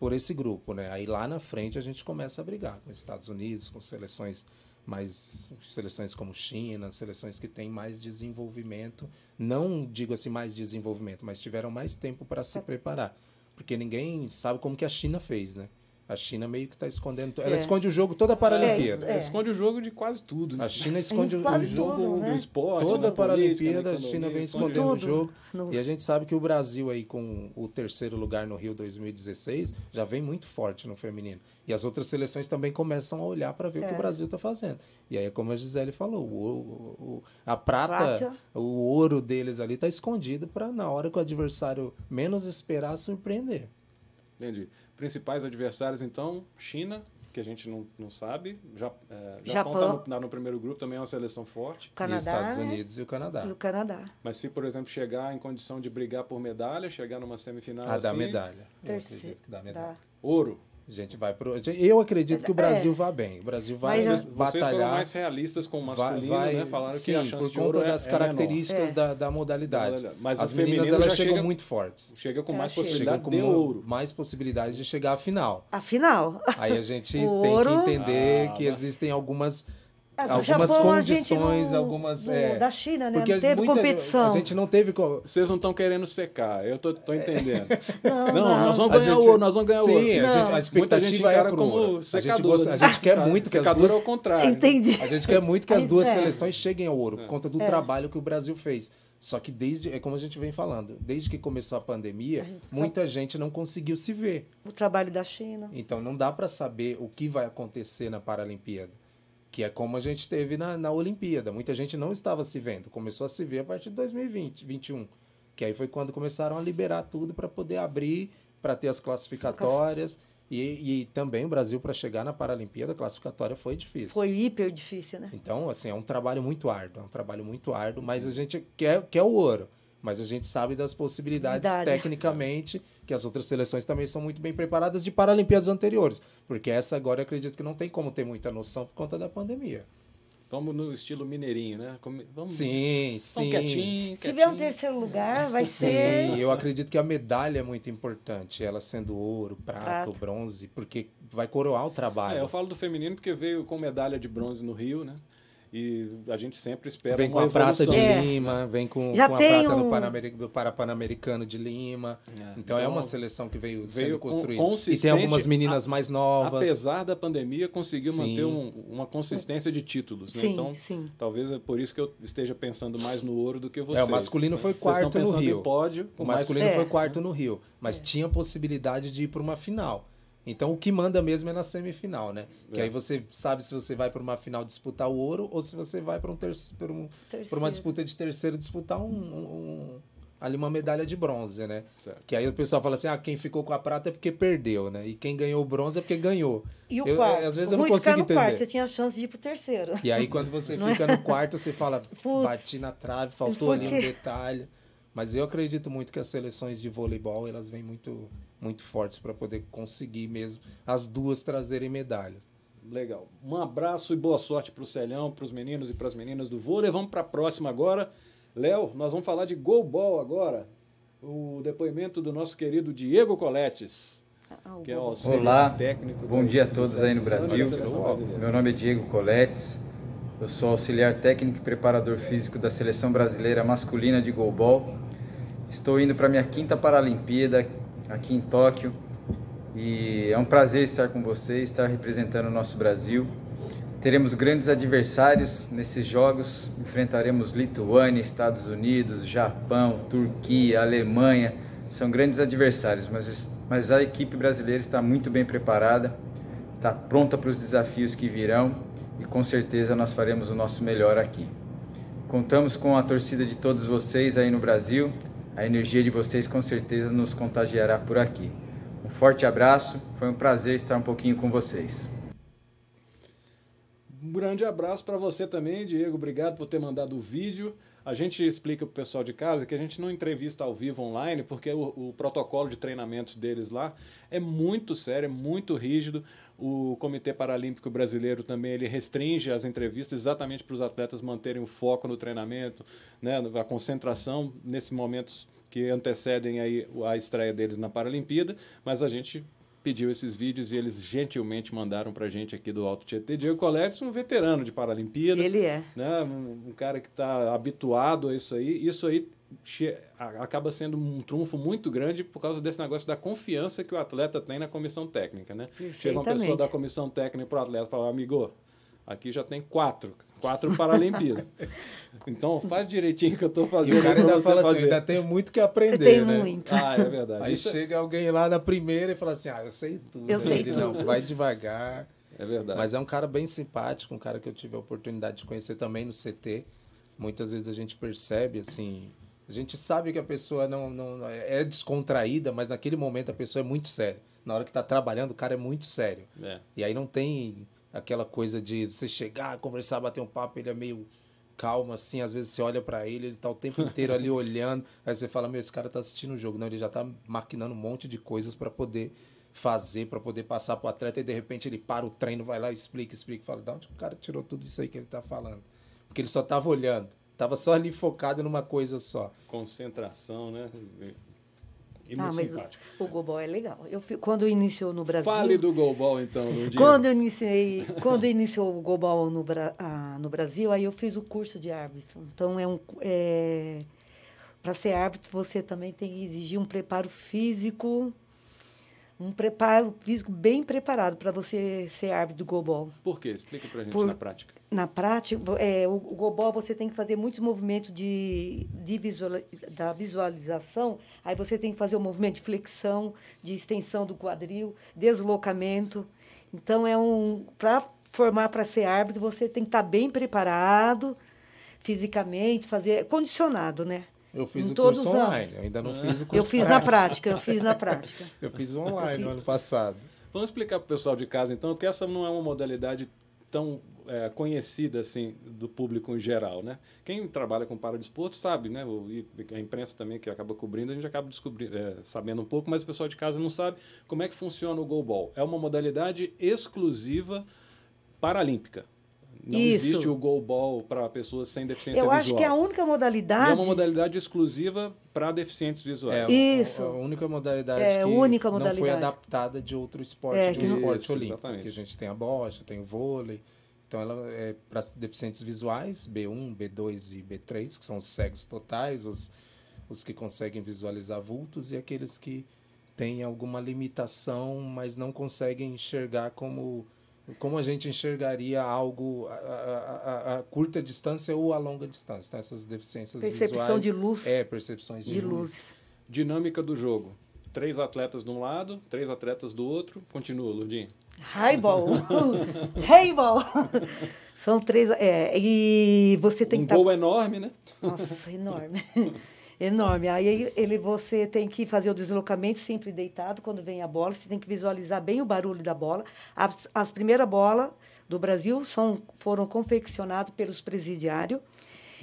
por esse grupo, né? Aí lá na frente a gente começa a brigar com os Estados Unidos, com seleções mais seleções como China, seleções que têm mais desenvolvimento, não digo assim mais desenvolvimento, mas tiveram mais tempo para se preparar, porque ninguém sabe como que a China fez, né? A China meio que está escondendo. Ela é. esconde o jogo toda a Paralimpíada. É, é. esconde o jogo de quase tudo. Né? A China esconde o, o jogo tudo, né? do esporte. Toda a Paralimpíada, a China vem escondendo o jogo. No... E a gente sabe que o Brasil, aí, com o terceiro lugar no Rio 2016, já vem muito forte no feminino. E as outras seleções também começam a olhar para ver o que o é. Brasil está fazendo. E aí, como a Gisele falou, o, o a prata, prata, o ouro deles ali está escondido para, na hora que o adversário menos esperar, surpreender. Entendi. Principais adversários, então, China, que a gente não, não sabe. Já, é, Japão está no, no, primeiro grupo, também é uma seleção forte. Canadá, e os Estados Unidos e o Canadá. E o Canadá. Mas se, por exemplo, chegar em condição de brigar por medalha, chegar numa semifinal ah, assim... dá medalha. Eu acredito que dá medalha. Dá. Ouro. A gente vai pro. Eu acredito que o Brasil é. vá bem. O Brasil vai Mas, batalhar. Vocês foram mais realistas com o masculino, vai, né? Falaram sim, que a chance por conta das é, características é da, da modalidade. Mas as meninas elas chegam chega, muito fortes. Chega com mais possibilidade chega de ouro. Mais possibilidade de chegar à final. A final. Aí a gente [LAUGHS] tem que entender ah, que existem algumas é, algumas Japão, condições, algumas. é, da China, né? Porque não teve muita, competição. A gente não teve. Vocês não estão querendo secar, eu tô, tô entendendo. [LAUGHS] não, não, não, nós vamos ganhar ouro, nós vamos ganhar sim, ouro. Sim, a, gente, a expectativa é como secador. A gente, a gente quer muito que as duas. ao contrário. Entendi. A gente quer muito que as [LAUGHS] duas é. seleções cheguem ao ouro, por conta do é. trabalho que o Brasil fez. Só que desde, é como a gente vem falando, desde que começou a pandemia, muita gente não conseguiu se ver. O trabalho da China. Então não dá para saber o que vai acontecer na Paralimpíada. Que é como a gente teve na, na Olimpíada. Muita gente não estava se vendo, começou a se ver a partir de 2020, 2021, que aí foi quando começaram a liberar tudo para poder abrir, para ter as classificatórias. E, e também o Brasil, para chegar na Paralimpíada, a classificatória foi difícil. Foi hiper difícil, né? Então, assim, é um trabalho muito árduo, é um trabalho muito árduo, mas a gente quer, quer o ouro. Mas a gente sabe das possibilidades Verdade. tecnicamente, que as outras seleções também são muito bem preparadas de Paralimpíadas anteriores. Porque essa agora eu acredito que não tem como ter muita noção por conta da pandemia. Vamos no estilo mineirinho, né? Vamos, Sim, vamos sim. quietinho, Se vier um quietinho. terceiro lugar, vai Sim, ser. eu acredito que a medalha é muito importante, ela sendo ouro, prata, Prata. ou bronze, porque vai coroar o trabalho. É, eu falo do feminino porque veio com medalha de bronze no Rio, né? E a gente sempre espera Vem com a prata de evolução. É. Lima, vem com, Já com a prata um- do, Panameri- do Para- Pan-Americano de Lima. É, Então, é então, uma seleção que veio, veio sendo construída. E tem algumas meninas a- mais novas. Apesar da pandemia, conseguiu Sim. manter um- uma consistência de títulos. Né? Sim, Então, sim. talvez é por isso que eu esteja pensando mais no ouro do que vocês. É, o masculino foi Vocês quarto estão no Rio. em pódio. O masculino É. foi quarto no Rio, mas tinha possibilidade de ir para uma final. Então o que manda mesmo é na semifinal, né? Que É. aí você sabe se você vai para uma final disputar o ouro ou se você vai para um terceiro, para um, pra uma disputa de terceiro disputar um, um- um- ali uma medalha de bronze, né? Certo. Que aí o pessoal fala assim: "Ah, quem ficou com a prata é porque perdeu, né? E quem ganhou o bronze é porque ganhou". E o Eu- quarto? às vezes O eu não ruim consigo no quarto, entender. você tinha a chance de ir pro terceiro. E aí, quando você [LAUGHS] Não é? fica no quarto, você fala, Putz. bati na trave, [LAUGHS] faltou ali um Porque- detalhe. Mas eu acredito muito que as seleções de voleibol, elas vêm muito, muito fortes para poder conseguir mesmo as duas trazerem medalhas. Legal. Um abraço e boa sorte para o Celhão, para os meninos e para as meninas do vôlei. Vamos para a próxima agora. Léo, nós vamos falar de goalball agora. O depoimento do nosso querido Diego Coletes, Ah, que é o Olá, técnico. bom dia a todos aí no Brasil. Meu nome é Diego Coletes, eu sou auxiliar técnico e preparador físico da seleção brasileira masculina de goalball. Estou indo para minha quinta Paralimpíada aqui em Tóquio e é um prazer estar com vocês, estar representando o nosso Brasil. Teremos grandes adversários nesses jogos, enfrentaremos Lituânia, Estados Unidos, Japão, Turquia, Alemanha. São grandes adversários, mas, mas a equipe brasileira está muito bem preparada, está pronta para os desafios que virão e com certeza nós faremos o nosso melhor aqui. Contamos com a torcida de todos vocês aí no Brasil, a energia de vocês com certeza nos contagiará por aqui. Um forte abraço, foi um prazer estar um pouquinho com vocês. Um grande abraço para você também, Diego. Obrigado por ter mandado o vídeo. A gente explica para o pessoal de casa que a gente não entrevista ao vivo online, porque o, o protocolo de treinamentos deles lá é muito sério, é muito rígido. O Comitê Paralímpico Brasileiro também ele restringe as entrevistas exatamente para os atletas manterem o foco no treinamento, né, a concentração nesses momentos que antecedem aí a estreia deles na Paralimpíada, mas a gente pediu esses vídeos e eles gentilmente mandaram pra gente aqui do Alto Tietê. Diego Coletes, um veterano de Paralimpíada. Ele é. Né? Um, um cara que está habituado a isso aí. Isso aí acaba sendo um trunfo muito grande por causa desse negócio da confiança que o atleta tem na comissão técnica. Né? Chega uma pessoa da comissão técnica para o atleta e fala, amigo, aqui já tem quatro. Quatro Paralimpíadas. [LAUGHS] então faz direitinho que eu estou E fazendo. o cara ainda fala assim, fazer. ainda tenho muito que aprender, Tem né? muito. Ah, é verdade. Aí Isso é- chega alguém lá na primeira e fala assim, ah, eu sei tudo. Eu Aí sei ele, tudo. não, vai devagar. é verdade. Mas é um cara bem simpático, um cara que eu tive a oportunidade de conhecer também no CT. Muitas vezes a gente percebe, assim, a gente sabe que a pessoa não, não é descontraída, mas naquele momento a pessoa é muito séria. Na hora que tá trabalhando, o cara é muito sério. É. E aí não tem aquela coisa de você chegar, conversar, bater um papo, ele é meio calmo, assim, às vezes você olha pra ele, ele tá o tempo inteiro ali [LAUGHS] olhando, aí você fala, meu, esse cara tá assistindo o jogo. Não, ele já tá maquinando um monte de coisas pra poder fazer, pra poder passar pro atleta, e de repente ele para o treino, vai lá, explica, explica, fala, de onde o cara tirou tudo isso aí que ele tá falando? Porque ele só tava olhando, tava só ali focado numa coisa só. Concentração, né? E Ah, muito o, o goalball é legal. Eu, quando iniciou no Brasil... Fale do goalball, então. Quando eu iniciei, quando iniciou o Global no, ah, no Brasil, aí eu fiz o curso de árbitro. Então é um é, para ser árbitro você também tem que exigir um preparo físico, um preparo físico bem preparado para você ser árbitro do Global. Por quê? Explica pra gente Por- na prática. Na prática, é, o, o Global você tem que fazer muitos movimentos de, de visuali- da visualização. Aí você tem que fazer o movimento de flexão, de extensão do quadril, deslocamento. Então é um para formar para ser árbitro, você tem que estar tá bem preparado fisicamente, fazer condicionado, né? Eu fiz em o curso online, eu ainda não fiz o curso Eu fiz prático. na prática, eu fiz na prática. [LAUGHS] eu fiz online no ano passado. Vamos explicar para o pessoal de casa, então, que essa não é uma modalidade tão é, conhecida assim do público em geral, né? Quem trabalha com paradesporto sabe, né? E a imprensa também que acaba cobrindo, a gente acaba descobrindo, é, sabendo um pouco, mas o pessoal de casa não sabe como é que funciona o goalball. É uma modalidade exclusiva paralímpica. Não Isso. existe o goalball para pessoas sem deficiência Eu visual. Eu acho que é a única modalidade. E é uma modalidade exclusiva para deficientes visuais. É, Isso. A, a única modalidade é, que única modalidade. não foi adaptada de outro esporte, é, de um esporte Isso, olímpico. Exatamente. Porque a gente tem a bocha, tem o vôlei. Então ela é para deficientes visuais, B1, B2 e B3, que são os cegos totais, os, os que conseguem visualizar vultos e aqueles que têm alguma limitação, mas não conseguem enxergar como como a gente enxergaria algo a, a, a, curta distância ou a longa distância. Então, essas deficiências Percepção visuais. de luz. É, percepções de, de luz. luz. Dinâmica do jogo. Três atletas de um lado, três atletas do outro. Continua, Lourdinho. Highball. [LAUGHS] Highball. São três. É, e você tem um que. Um gol tá... enorme, né? Nossa, enorme [LAUGHS] enorme. Aí ele, você tem que fazer o deslocamento sempre deitado quando vem a bola. Você tem que visualizar bem o barulho da bola. As, as primeiras bolas do Brasil são, foram confeccionadas pelos presidiários.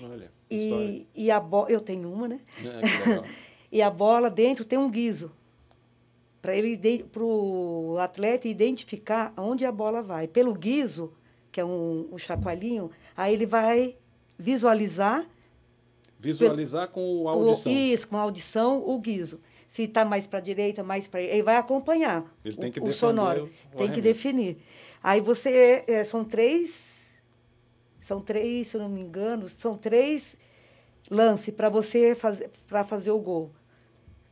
Olha, e, e a bola, eu tenho uma, né? É, [LAUGHS] e a bola dentro tem um guiso para ele para o atleta identificar onde a bola vai. Pelo guiso, que é um, um chacoalhinho, aí ele vai visualizar Visualizar com a audição. O, isso, com a audição, o guiso. Se está mais para a direita, mais para ele vai acompanhar. Ele tem que o, o sonoro. O tem que definir. Aí você é, são três, são três, se eu não me engano, são três lances para você fazer para fazer o gol.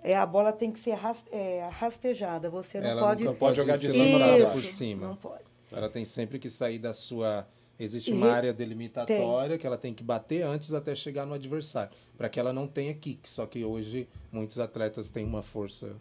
É, a bola tem que ser rast, é, rastejada. Você não Ela pode. Não pode jogar de cima por cima. Não pode. Ela tem sempre que sair da sua Existe uma área delimitatória tem. que ela tem que bater antes até chegar no adversário, para que ela não tenha kick. Só que hoje muitos atletas têm uma força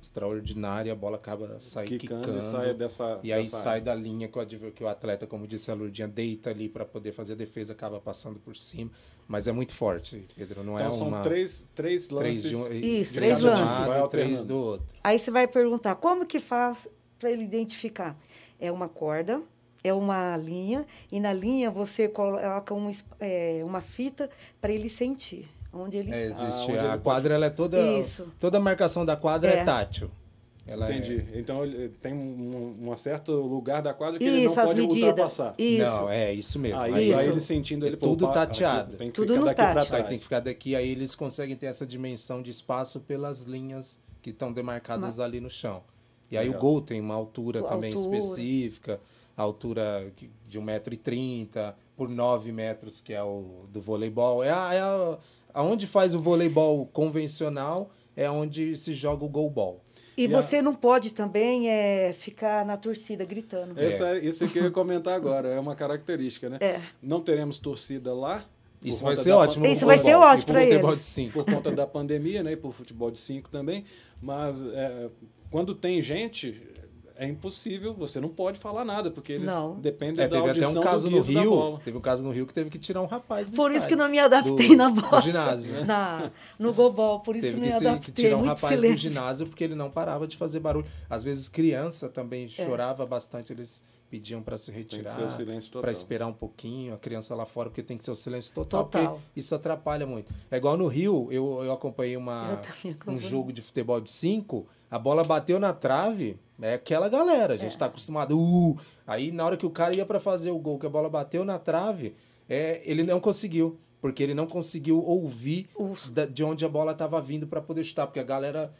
extraordinária, a bola acaba saindo quicando, quicando e, sai dessa, e aí dessa sai área. da linha que o, que o atleta, como disse a Lurdinha, deita ali para poder fazer a defesa, acaba passando por cima. Mas é muito forte, Pedro. Não então é são uma. três, três lances. Três de um, Isso, três lances. Lado, três do outro. Aí você vai perguntar como que faz para ele identificar? É uma corda é uma linha e na linha você coloca uma, é, uma fita para ele sentir onde ele é, está. Existe. Ah, a quadra ela é toda. Isso. Toda a marcação da quadra é, é tátil. Ela Entendi. É... Então tem um, um, certo lugar da quadra que isso, ele não pode medidas. ultrapassar. Isso. Não, é isso mesmo. Aí, aí, aí ele sentindo ele é tudo tateado. Aqui, tem que tudo ficar daqui para trás. Aí tem que ficar daqui, aí eles conseguem ter essa dimensão de espaço pelas linhas que estão demarcadas Mas... ali no chão. E aí Legal. o gol tem uma altura, altura. também específica a altura de 1,30m por 9 metros, que é o do voleibol. É, a, é a, aonde faz o voleibol convencional é onde se joga o goalball. E, e você a... não pode também é, ficar na torcida gritando. Essa, é. Isso que eu ia comentar agora, é uma característica, né? É. Não teremos torcida lá. Isso vai ser ótimo. Isso vai ser ótimo para eles. Por conta da pandemia, né? E por futebol de 5 também. Mas é, quando tem gente, é impossível, você não pode falar nada, porque eles não. dependem é, da audição até um caso no Rio, Teve um caso no Rio que teve que tirar um rapaz do Por estádio, isso que não me adaptei do, na bola. No ginásio. Na, no gobol, por isso teve que não me adaptei. que tirar um rapaz silêncio. do ginásio porque ele não parava de fazer barulho. Às vezes criança também é. chorava bastante, eles pediam para se retirar, para esperar um pouquinho, a criança lá fora, porque tem que ser o silêncio total, total. porque isso atrapalha muito. É igual no Rio, eu, eu acompanhei uma, eu um jogo de futebol de cinco, a bola bateu na trave, é aquela galera, a gente está é. acostumado. Uh, aí na hora que o cara ia para fazer o gol, que a bola bateu na trave, é, ele não conseguiu. Porque ele não conseguiu ouvir da, de onde a bola estava vindo para poder chutar, porque a galera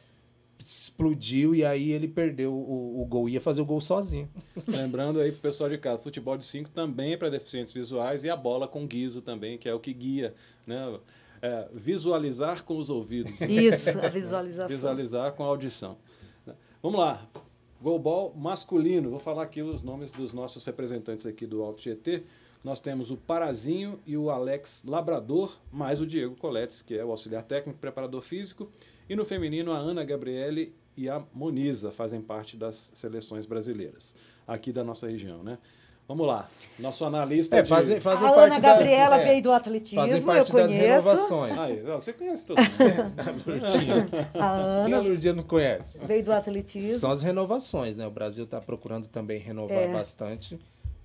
explodiu e aí ele perdeu o, o gol. Ia fazer o gol sozinho. [LAUGHS] Lembrando aí pro pessoal de casa, futebol de 5 também é para deficientes visuais e a bola com guiso também, que é o que guia, né? É, visualizar com os ouvidos. [LAUGHS] Isso, a visualização. Visualizar com a audição. Vamos lá. Golbol masculino. Vou falar aqui os nomes dos nossos representantes aqui do Alto GT. Nós temos o Parazinho e o Alex Labrador, mais o Diego Coletes, que é o auxiliar técnico, preparador físico. E no feminino, a Ana Gabriele e a Moniza fazem parte das seleções brasileiras, aqui da nossa região. Né? Vamos lá. Nosso analista. É, de- fazem, fazem a parte Ana Gabriela da, é, veio do atletismo, fazem parte eu das conheço. renovações. Aí, você conhece todo mundo. [LAUGHS] Lourdinha. A Quem a Ana Lourdinha não conhece? veio do atletismo. São as renovações, né? O Brasil está procurando também renovar É. bastante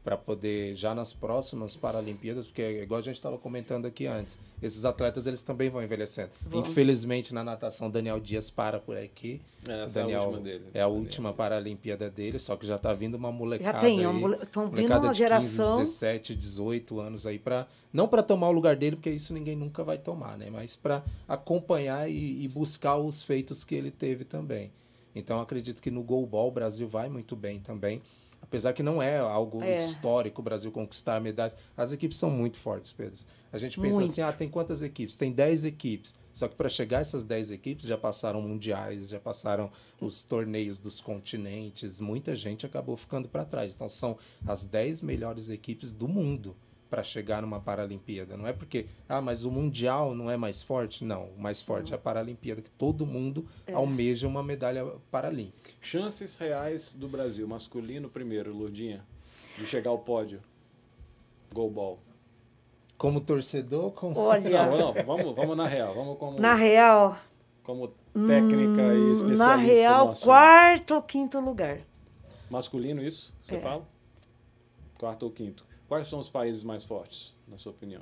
para poder já nas próximas Paralimpíadas, porque é igual a gente estava comentando aqui antes, esses atletas eles também vão envelhecendo. Vão. Infelizmente na natação Daniel Dias para por aqui. É, O essa é a Daniel última dele. é a Daniel última. Paralimpíada dele, só que já está vindo uma molecada tem, aí, uma mole- tão vindo molecada uma de geração. 15, 17, 18 anos aí para não para tomar o lugar dele, porque isso ninguém nunca vai tomar, né? Mas para acompanhar e, e buscar os feitos que ele teve também. Então acredito que no goalball o Brasil vai muito bem também. Apesar que não é algo É. histórico o Brasil conquistar medalhas. As equipes são muito fortes, Pedro. A gente pensa Muito. assim, ah, tem quantas equipes? Tem 10 equipes. Só que para chegar a essas 10 equipes já passaram mundiais, já passaram os torneios dos continentes. Muita gente acabou ficando para trás. Então são as 10 melhores equipes do mundo para chegar numa Paralimpíada. Não é porque, ah, mas o Mundial não é mais forte? Não, o mais forte é a Paralimpíada, que todo mundo almeja uma medalha paralímpica. Chances reais do Brasil, masculino primeiro, Lourdinha, de chegar ao pódio. Goalball. Como torcedor, como... Olha, Não, não, vamos, vamos na real. Vamos como, na real, como técnica e especialista. na real, quarto ou quinto lugar. Masculino, isso? Você É. fala? Quarto ou quinto. Quais são os países mais fortes, na sua opinião?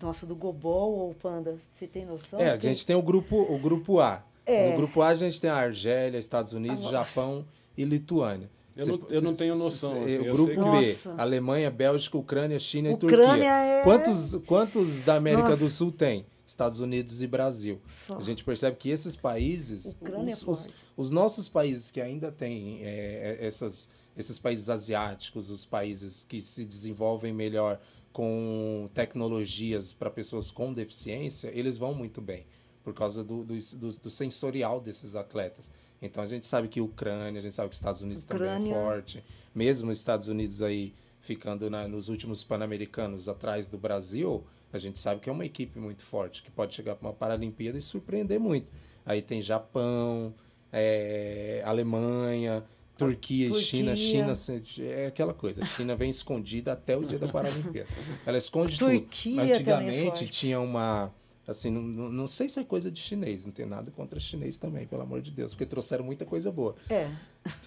Nossa, do Gobol ou Panda, você tem noção? É, a gente tem o grupo, o grupo A. É. No grupo A a gente tem a Argélia, Estados Unidos, Japão e Lituânia. Eu não- eu não tenho noção, assim, o grupo B, que-. Alemanha, Bélgica, Ucrânia, China e Ucrânia Turquia. é- Quantos, quantos da América Nossa. do Sul tem? Estados Unidos e Brasil. Só. A gente percebe que esses países, Ucrânia os, é os, forte. os nossos países que ainda têm é, é, essas, esses países asiáticos, os países que se desenvolvem melhor com tecnologias para pessoas com deficiência, eles vão muito bem por causa do, do, do- do sensorial desses atletas. Então a gente sabe que Ucrânia, a gente sabe que Estados Unidos também Ucrânia. é forte. Mesmo os Estados Unidos aí ficando na- nos últimos Pan-Americanos atrás do Brasil, a gente sabe que é uma equipe muito forte, que pode chegar para uma Paralimpíada e surpreender muito. Aí tem Japão, é, Alemanha, Turquia, e Turquia. China. China é aquela coisa. A China vem escondida até o dia da Paralimpíada. Ela esconde Turquia tudo. é Antigamente tinha uma. Assim, não, não sei se é coisa de chinês, não tem nada contra chinês também, pelo amor de Deus, porque trouxeram muita coisa boa. É.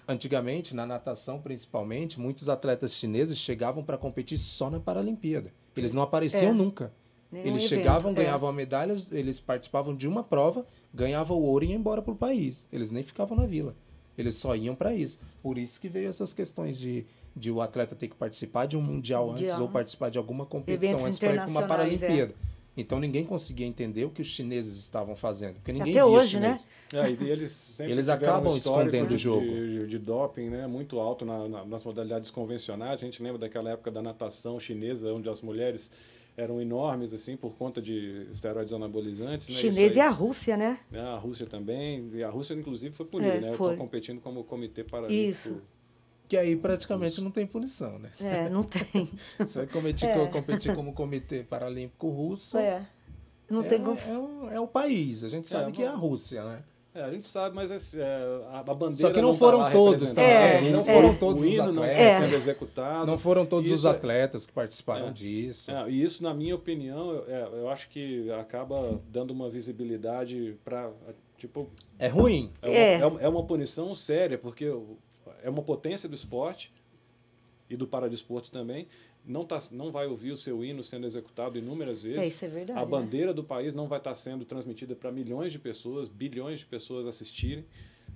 Antigamente, na natação principalmente, muitos atletas chineses chegavam para competir só na Paralimpíada. Eles não apareciam É. nunca. Nenhum Eles evento, chegavam, é. ganhavam a medalha, eles participavam de uma prova, ganhavam o ouro e iam embora para o país. Eles nem ficavam na vila. Eles só iam para isso. Por isso que veio essas questões de, de o atleta ter que participar de um mundial, antes Mundial. ou participar de alguma competição Eventos antes para ir para uma é. Paralimpíada. Então ninguém conseguia entender o que os chineses estavam fazendo, porque ninguém Até via hoje, né? É, e eles [LAUGHS] sempre Eles acabam um escondendo de, o jogo. De, de doping né, muito alto na- na- nas modalidades convencionais. A gente lembra daquela época da natação chinesa, onde as mulheres eram enormes assim por conta de esteroides anabolizantes. Né? Chinês Isso e aí- a Rússia, né? né, A Rússia também. E a Rússia, inclusive, foi punida, É, né? Estão competindo como Comitê Paralímpico. Isso. Que aí praticamente não tem punição, né? É, não tem. [LAUGHS] Você vai competir, É. competir como Comitê Paralímpico Russo. É. Não é, tem como. é, um- é o país. A gente sabe É, que é a Rússia, né? É, a gente sabe, mas esse, é, a, bandeira Só que não tá foram lá todos também, É, não foram todos os hino não está atletas. sendo executado. Não foram todos os Isso é- atletas que participaram É. disso. É, e isso, na minha opinião, eu, é, eu acho que acaba dando uma visibilidade para. Tipo, É ruim. é uma, É. é uma- é uma punição séria, porque é uma potência do esporte e do paradesporto também. Não, tá, não vai ouvir o seu hino sendo executado inúmeras vezes. É, isso é verdade, A né? bandeira do país não vai estar sendo transmitida para milhões de pessoas, bilhões de pessoas assistirem.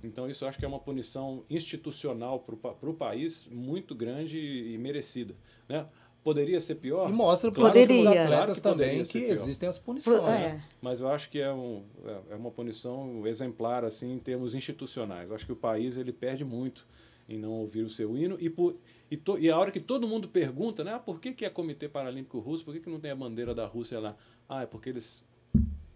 Então, isso eu acho que é uma punição institucional para o país muito grande e, e merecida. Né? Poderia ser pior? E mostra para Claro os outros Poderia. atletas Claro que também que existem as punições. É. Mas eu acho que é, um, é- é uma punição exemplar assim em termos institucionais. Eu acho que o país ele perde muito em não ouvir o seu hino e por e, to, e a hora que todo mundo pergunta, né, ah, por que que é Comitê Paralímpico Russo? Por que que não tem a bandeira da Rússia lá? Ah, é porque eles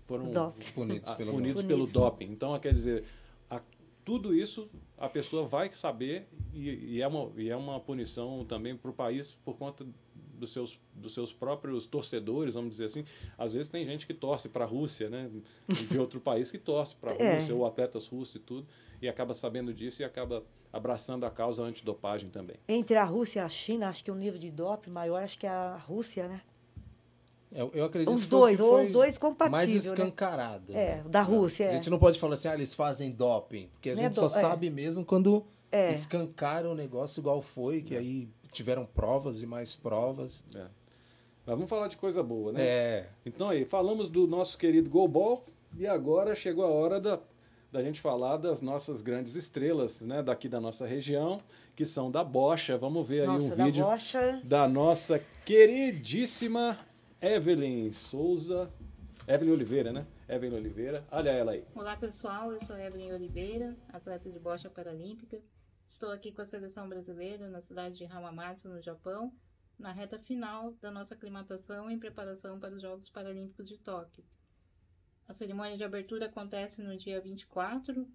foram Doping. Punidos ah, pelo punidos doping. pelo doping. Então, quer dizer, a- tudo isso a pessoa vai saber e, e é, uma, e é uma punição também para o país por conta dos seus, dos seus próprios torcedores, vamos dizer assim. Às vezes tem gente que torce para a Rússia, né? De outro país que torce para a é. Rússia, ou atletas russos e tudo, e acaba sabendo disso e acaba abraçando a causa antidopagem também. Entre a Rússia e a China, acho que o nível de doping maior, acho que é a Rússia, né? Eu, eu acredito os dois, que os dois compatíveis. Mais né? escancarado. Né? É, da Rússia. A gente não pode falar assim, ah, eles fazem doping. Porque a gente é só é. sabe mesmo quando é. escancaram o negócio igual foi, que é. aí tiveram provas e mais provas. É. Mas vamos falar de coisa boa, né? É. Então aí, falamos do nosso querido Golbol e agora chegou a hora da, da gente falar das nossas grandes estrelas, né, daqui da nossa região, que são da Bocha. Vamos ver aí nossa, um da vídeo Bocha. da nossa queridíssima Evelyn Souza, Evelyn Oliveira, né? Evelyn Oliveira, olha ela aí. Olá pessoal, eu sou Evelyn Oliveira, atleta de bocha paralímpica. Estou aqui com a seleção brasileira na cidade de Hamamatsu, no Japão, na reta final da nossa aclimatação em preparação para os Jogos Paralímpicos de Tóquio. A cerimônia de abertura acontece no dia 24,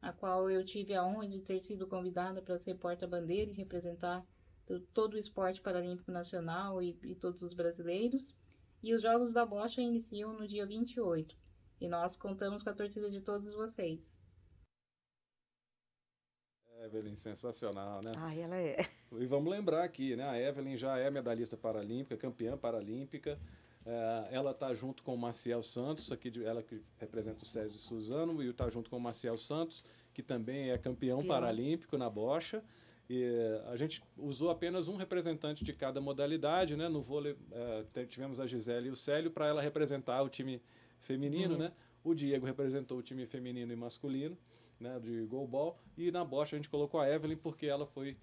a qual eu tive a honra de ter sido convidada para ser porta-bandeira e representar todo o esporte paralímpico nacional e, e todos os brasileiros. E os Jogos da Bocha iniciam no dia 28. E nós contamos com a torcida de todos vocês. Evelyn, sensacional, né? Ah, ela é. E vamos lembrar aqui, né? A Evelyn já é medalhista paralímpica, campeã paralímpica. É, ela está junto com o Maciel Santos, aqui de, ela que representa o César Suzano, e está junto com o Maciel Santos, que também é campeão paralímpico na bocha. E a gente usou apenas um representante de cada modalidade, né? No vôlei é, tivemos a Gisele e o Célio para ela representar o time feminino, uhum. né? O Diego representou o time feminino e masculino, né? De goalball. E na bocha a gente colocou a Evelyn porque ela foi né,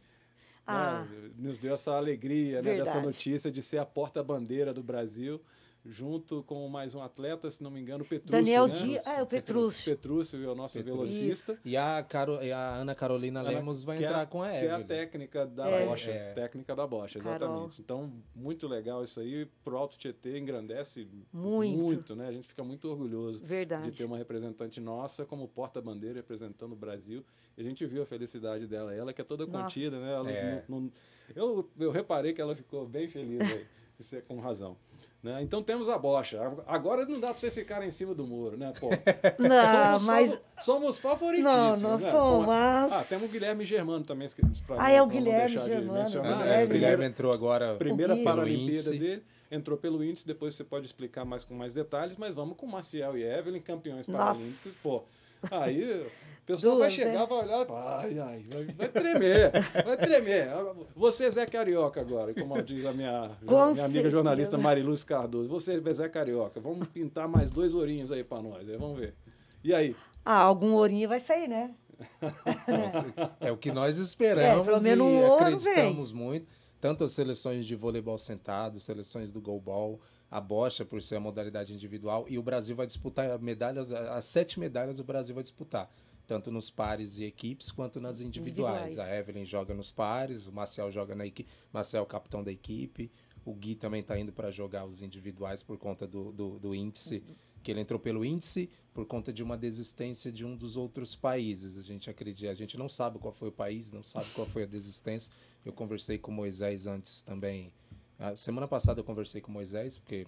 ah, né, nos deu essa alegria né, dessa notícia de ser a porta-bandeira do Brasil junto com mais um atleta, se não me engano, o Petrúcio. Daniel né? Dias, é, o Petrúcio. Petrúcio é o nosso Petrúcio. velocista. E a, Caro, e a Ana Carolina Ana, Lemos vai entrar é, com a Evelyn. Que é a técnica da é. Bocha, é. técnica da Bocha, exatamente. Carol. Então, muito legal isso aí, pro Alto Tietê engrandece muito. muito, né? A gente fica muito orgulhoso Verdade. de ter uma representante nossa como porta-bandeira representando o Brasil. E a gente viu a felicidade dela, ela que é toda nossa. contida, né? Ela é. não, não, eu, eu reparei que ela ficou bem feliz aí. [LAUGHS] Isso é com razão. Né? Então temos a bocha. Agora não dá para vocês ficarem em cima do muro, né? Pô, [LAUGHS] não, somos, mas... somos favoritíssimos. Não, não né? somos. Mas... Ah, temos o Guilherme Germano também. Pra ah, é o Guilherme Germano. Guilherme. É, o Guilherme entrou agora. Primeira Paralimpíada dele. Entrou pelo índice, depois você pode explicar mais com mais detalhes, mas vamos com Maciel e Evelyn, campeões paralímpicos. Pô, aí o pessoal vai chegar, né? vai olhar, ai, ai, vai, vai tremer, vai tremer. Você é Zé Carioca agora, como diz a minha, minha amiga jornalista Mariluz Cardoso. Você é Zé Carioca, vamos pintar mais dois ourinhos aí para nós, aí, vamos ver. E aí? Ah, algum ourinho vai sair, né? [LAUGHS] é o que nós esperamos é, pelo menos e acreditamos vem. muito. Tanto as seleções de voleibol sentado, seleções do goalball, a bocha por ser a modalidade individual e o Brasil vai disputar medalhas, as sete medalhas o Brasil vai disputar tanto nos pares e equipes quanto nas individuais. individuais. A Evelyn joga nos pares, o Marcel joga na equipe, Marcel é o capitão da equipe, o Gui também está indo para jogar os individuais por conta do, do, do índice, uhum. que ele entrou pelo índice por conta de uma desistência de um dos outros países. A gente acredita, a gente não sabe qual foi o país, não sabe qual foi a desistência. Eu conversei com o Moisés antes também. A semana passada eu conversei com o Moisés, porque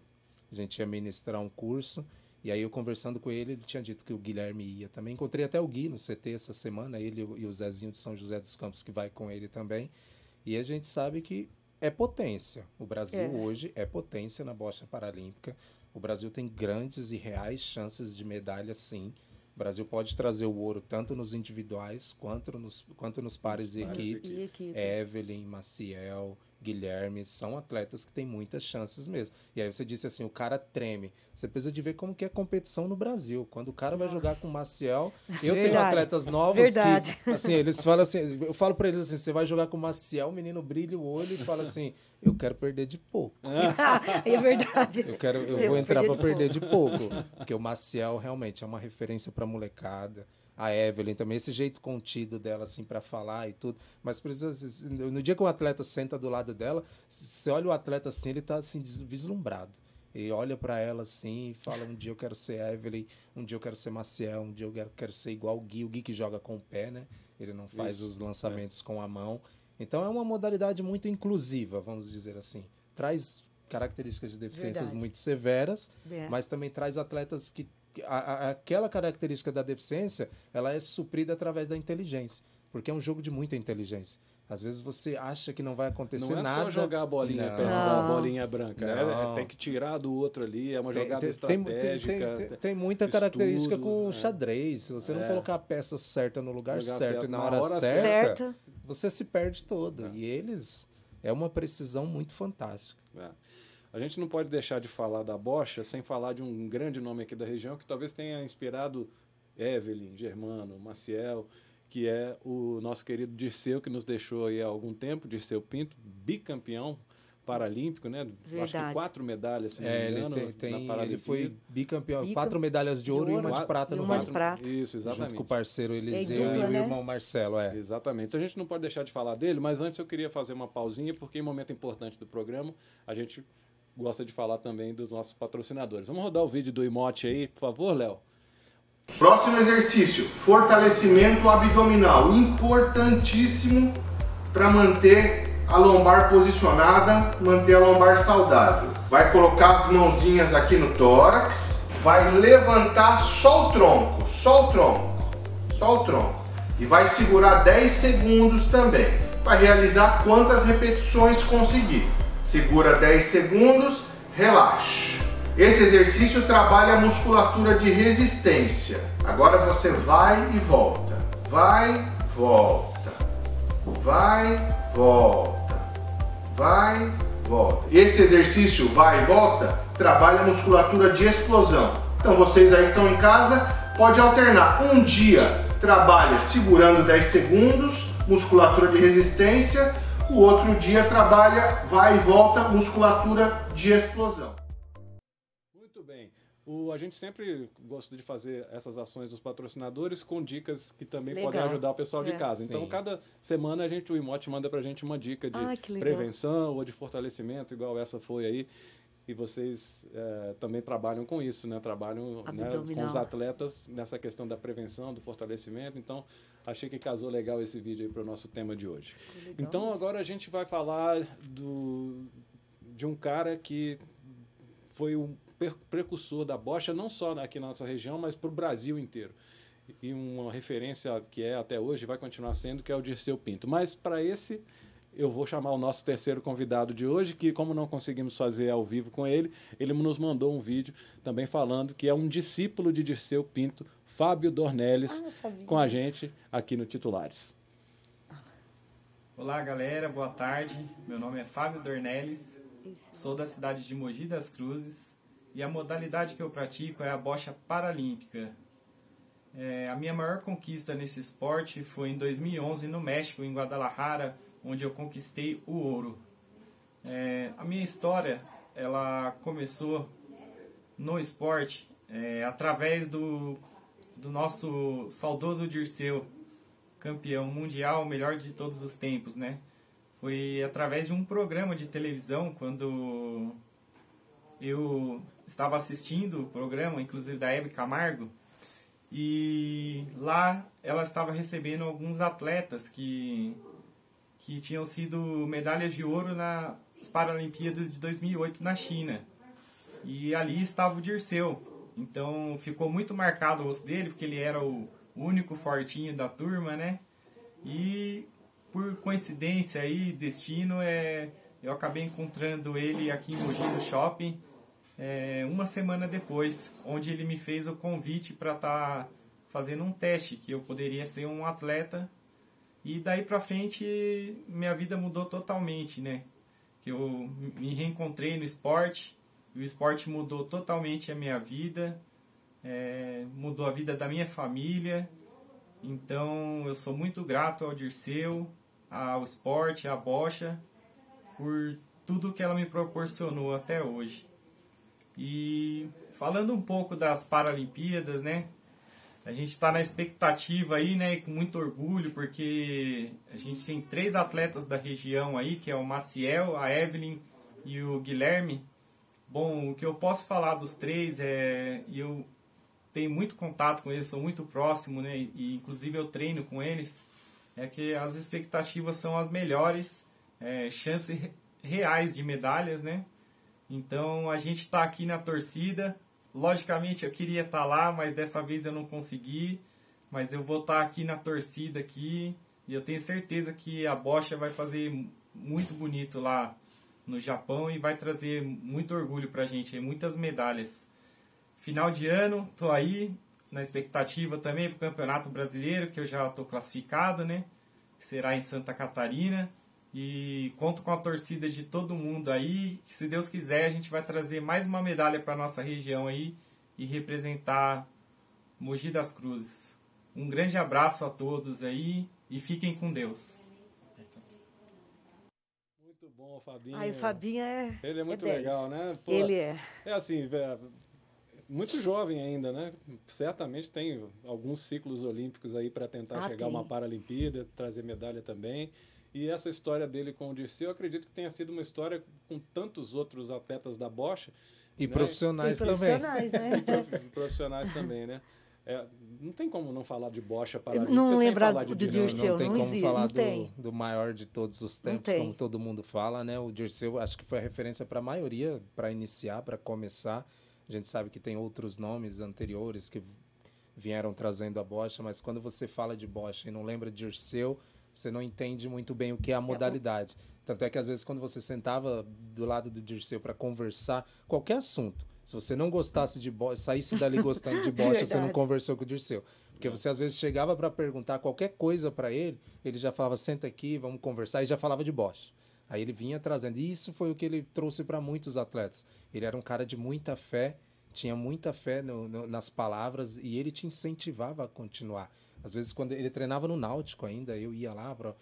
a gente ia ministrar um curso e aí eu conversando com ele, ele tinha dito que o Guilherme ia também. Encontrei até o Gui no CT essa semana, ele e o Zezinho de São José dos Campos, que vai com ele também. E a gente sabe que é potência. O Brasil é. hoje é potência na bocha paralímpica. O Brasil tem grandes e reais chances de medalha, sim. O Brasil pode trazer o ouro tanto nos individuais quanto nos, quanto nos pares e equipes. E equipe. Evelyn, Maciel, Guilherme, são atletas que têm muitas chances mesmo. E aí você disse assim, o cara treme. Você precisa de ver como que é a competição no Brasil. Quando o cara vai jogar com o Maciel, eu Verdade. tenho atletas novos Verdade. que, assim, eles falam assim, eu falo para eles assim, você vai jogar com o Maciel, o menino brilha o olho e fala assim, eu quero perder de pouco. [LAUGHS] é verdade. Eu quero, eu, eu vou entrar para perder de pouco, porque o Maciel realmente é uma referência para molecada a Evelyn também, esse jeito contido dela, assim, para falar e tudo. Mas precisa. No dia que o atleta senta do lado dela, você olha o atleta assim, ele tá assim, vislumbrado. Ele olha para ela assim e fala: um dia eu quero ser Evelyn, um dia eu quero ser Maciel, um dia eu quero, quero ser igual o Gui, o Gui que joga com o pé, né? Ele não faz Isso, os lançamentos é. com a mão. Então é uma modalidade muito inclusiva, vamos dizer assim traz características de deficiências Verdade. muito severas, É. mas também traz atletas que a- a- aquela característica da deficiência ela é suprida através da inteligência, porque é um jogo de muita inteligência. Às vezes você acha que não vai acontecer Não é nada. só jogar a bolinha Não. perto da bolinha branca. É- é- tem que tirar do outro ali. É uma Tem- jogada tem, estratégica. tem- tem- tem muita estudo, característica com o é. xadrez. Se você não É. colocar a peça certa no lugar, Lugar certo, certo, e na na hora, hora certa, Certa. você se perde todo. É. E eles é uma precisão muito fantástica. É. A gente não pode deixar de falar da Bocha sem falar de um grande nome aqui da região que talvez tenha inspirado Evelyn, Germano, Maciel, que é o nosso querido Dirceu, que nos deixou aí há algum tempo, Dirceu Pinto, bicampeão paralímpico, né? Acho que Verdade. quatro medalhas, se não É, me ele, engano, tem, na tem- ele foi bicampeão, Bicam- quatro medalhas de de ouro, e ouro uma de prata e no uma de quatro, prata. Isso, exatamente. junto com o parceiro Eliseu dupla, e o né? irmão Marcelo. É. Exatamente. Então a gente não pode deixar de falar dele, mas antes eu queria fazer uma pausinha, porque em momento importante do programa, a gente gosta de falar também dos nossos patrocinadores. Vamos rodar o vídeo do emote aí, por favor, Léo? Próximo exercício: fortalecimento abdominal. Importantíssimo para manter a lombar posicionada, manter a lombar saudável. Vai colocar as mãozinhas aqui no tórax, vai levantar só o tronco, só o tronco, só o tronco. E vai segurar 10 segundos também. Vai realizar quantas repetições conseguir. Segura 10 segundos, relaxa. Esse exercício trabalha a musculatura de resistência. Agora você vai e volta. Vai, volta. Vai, volta. Vai, volta. Esse exercício vai e volta trabalha a musculatura de explosão. Então vocês aí estão em casa, pode alternar. Um dia trabalha segurando 10 segundos, musculatura de resistência. O outro dia trabalha vai e volta, musculatura de explosão. Muito bem. O, a gente sempre gosta de fazer essas ações dos patrocinadores com dicas que também Legal. podem ajudar o pessoal de É. casa. Então, Sim. cada semana a gente, o Imote manda pra gente uma dica de Ai, legal. prevenção ou de fortalecimento, igual essa foi aí. E vocês eh, também trabalham com isso, né? Trabalham né, com os atletas nessa questão da prevenção, do fortalecimento. Então, achei que casou legal esse vídeo aí para o nosso tema de hoje. Então, agora a gente vai falar do, de um cara que foi um precursor da bocha, não só aqui na nossa região, mas para o Brasil inteiro. E uma referência que é até hoje, vai continuar sendo, que é o Dirceu Pinto. Mas para esse, eu vou chamar o nosso terceiro convidado de hoje, que como não conseguimos fazer ao vivo com ele, ele nos mandou um vídeo também falando que é um discípulo de Dirceu Pinto, Fábio Dornelles, com a gente aqui no Titulares. Olá galera, boa tarde. Meu nome é Fábio Dornelles, sou da cidade de Mogi das Cruzes e a modalidade que eu pratico é a bocha paralímpica. É, a minha maior conquista nesse esporte foi em 2011 no México, em Guadalajara, onde eu conquistei o ouro. É, a minha história ela começou no esporte é, através do, do nosso saudoso Dirceu, campeão mundial, melhor de todos os tempos, né? Foi através de um programa de televisão, quando eu estava assistindo o programa, inclusive da Hebe Camargo, e lá ela estava recebendo alguns atletas que, que tinham sido medalhas de ouro nas Paralimpíadas de 2008 na China. E ali estava o Dirceu. Então ficou muito marcado o rosto dele, porque ele era o único fortinho da turma, né? E por coincidência aí, destino, é, eu acabei encontrando ele aqui em Mogi no shopping é, uma semana depois, onde ele me fez o convite para estar tá fazendo um teste, que eu poderia ser um atleta. E daí pra frente, minha vida mudou totalmente, né? Que eu me reencontrei no esporte, o esporte mudou totalmente a minha vida, é, mudou a vida da minha família. Então eu sou muito grato ao Dirceu, ao esporte, à bocha, por tudo que ela me proporcionou até hoje. E falando um pouco das Paralimpíadas, né? A gente está na expectativa aí, né? E com muito orgulho, porque a gente tem três atletas da região aí, que é o Maciel, a Evelyn e o Guilherme. Bom, o que eu posso falar dos três é... Eu tenho muito contato com eles, sou muito próximo, né? E inclusive eu treino com eles. É que as expectativas são as melhores, é, chance reais de medalhas, né? Então a gente está aqui na torcida. Logicamente eu queria estar tá lá, mas dessa vez eu não consegui. Mas eu vou estar tá aqui na torcida aqui e eu tenho certeza que a Bocha vai fazer muito bonito lá no Japão e vai trazer muito orgulho para a gente, muitas medalhas. Final de ano, tô aí na expectativa também para o Campeonato Brasileiro, que eu já estou classificado, né? Que será em Santa Catarina. E conto com a torcida de todo mundo aí. Que se Deus quiser, a gente vai trazer mais uma medalha para nossa região aí e representar Mogi das Cruzes. Um grande abraço a todos aí e fiquem com Deus. Bom, Fabinho. Ai, o Fabinho é. Ele é muito é legal, né? Pô, ele é. É assim, muito jovem ainda, né? Certamente tem alguns ciclos olímpicos aí para tentar ah, chegar a uma Paralimpíada, trazer medalha também. E essa história dele com o Dirceu, eu acredito que tenha sido uma história com tantos outros atletas da Bosch. E né? profissionais e também. Profissionais, né? [LAUGHS] e profissionais também, né? É, não tem como não falar de Bocha para Não lembrar do, de Dirceu. Não, não tem não como existe, falar do, do, maior de todos os tempos, como todo mundo fala, né? O Dirceu acho que foi a referência para a maioria, para iniciar, para começar. A gente sabe que tem outros nomes anteriores que vieram trazendo a bocha, mas quando você fala de bocha e não lembra de Dirceu, você não entende muito bem o que é a modalidade. Tanto é que às vezes quando você sentava do lado do Dirceu para conversar qualquer assunto, se você não gostasse de bocha, saísse dali gostando de [LAUGHS] bocha, você não conversou com o Dirceu. Porque você às vezes chegava para perguntar qualquer coisa para ele, ele já falava senta aqui, vamos conversar e já falava de bocha. Aí ele vinha trazendo. E isso foi o que ele trouxe para muitos atletas. Ele era um cara de muita fé, tinha muita fé no, no, nas palavras e ele te incentivava a continuar. Às vezes, quando ele treinava no Náutico ainda, eu ia lá para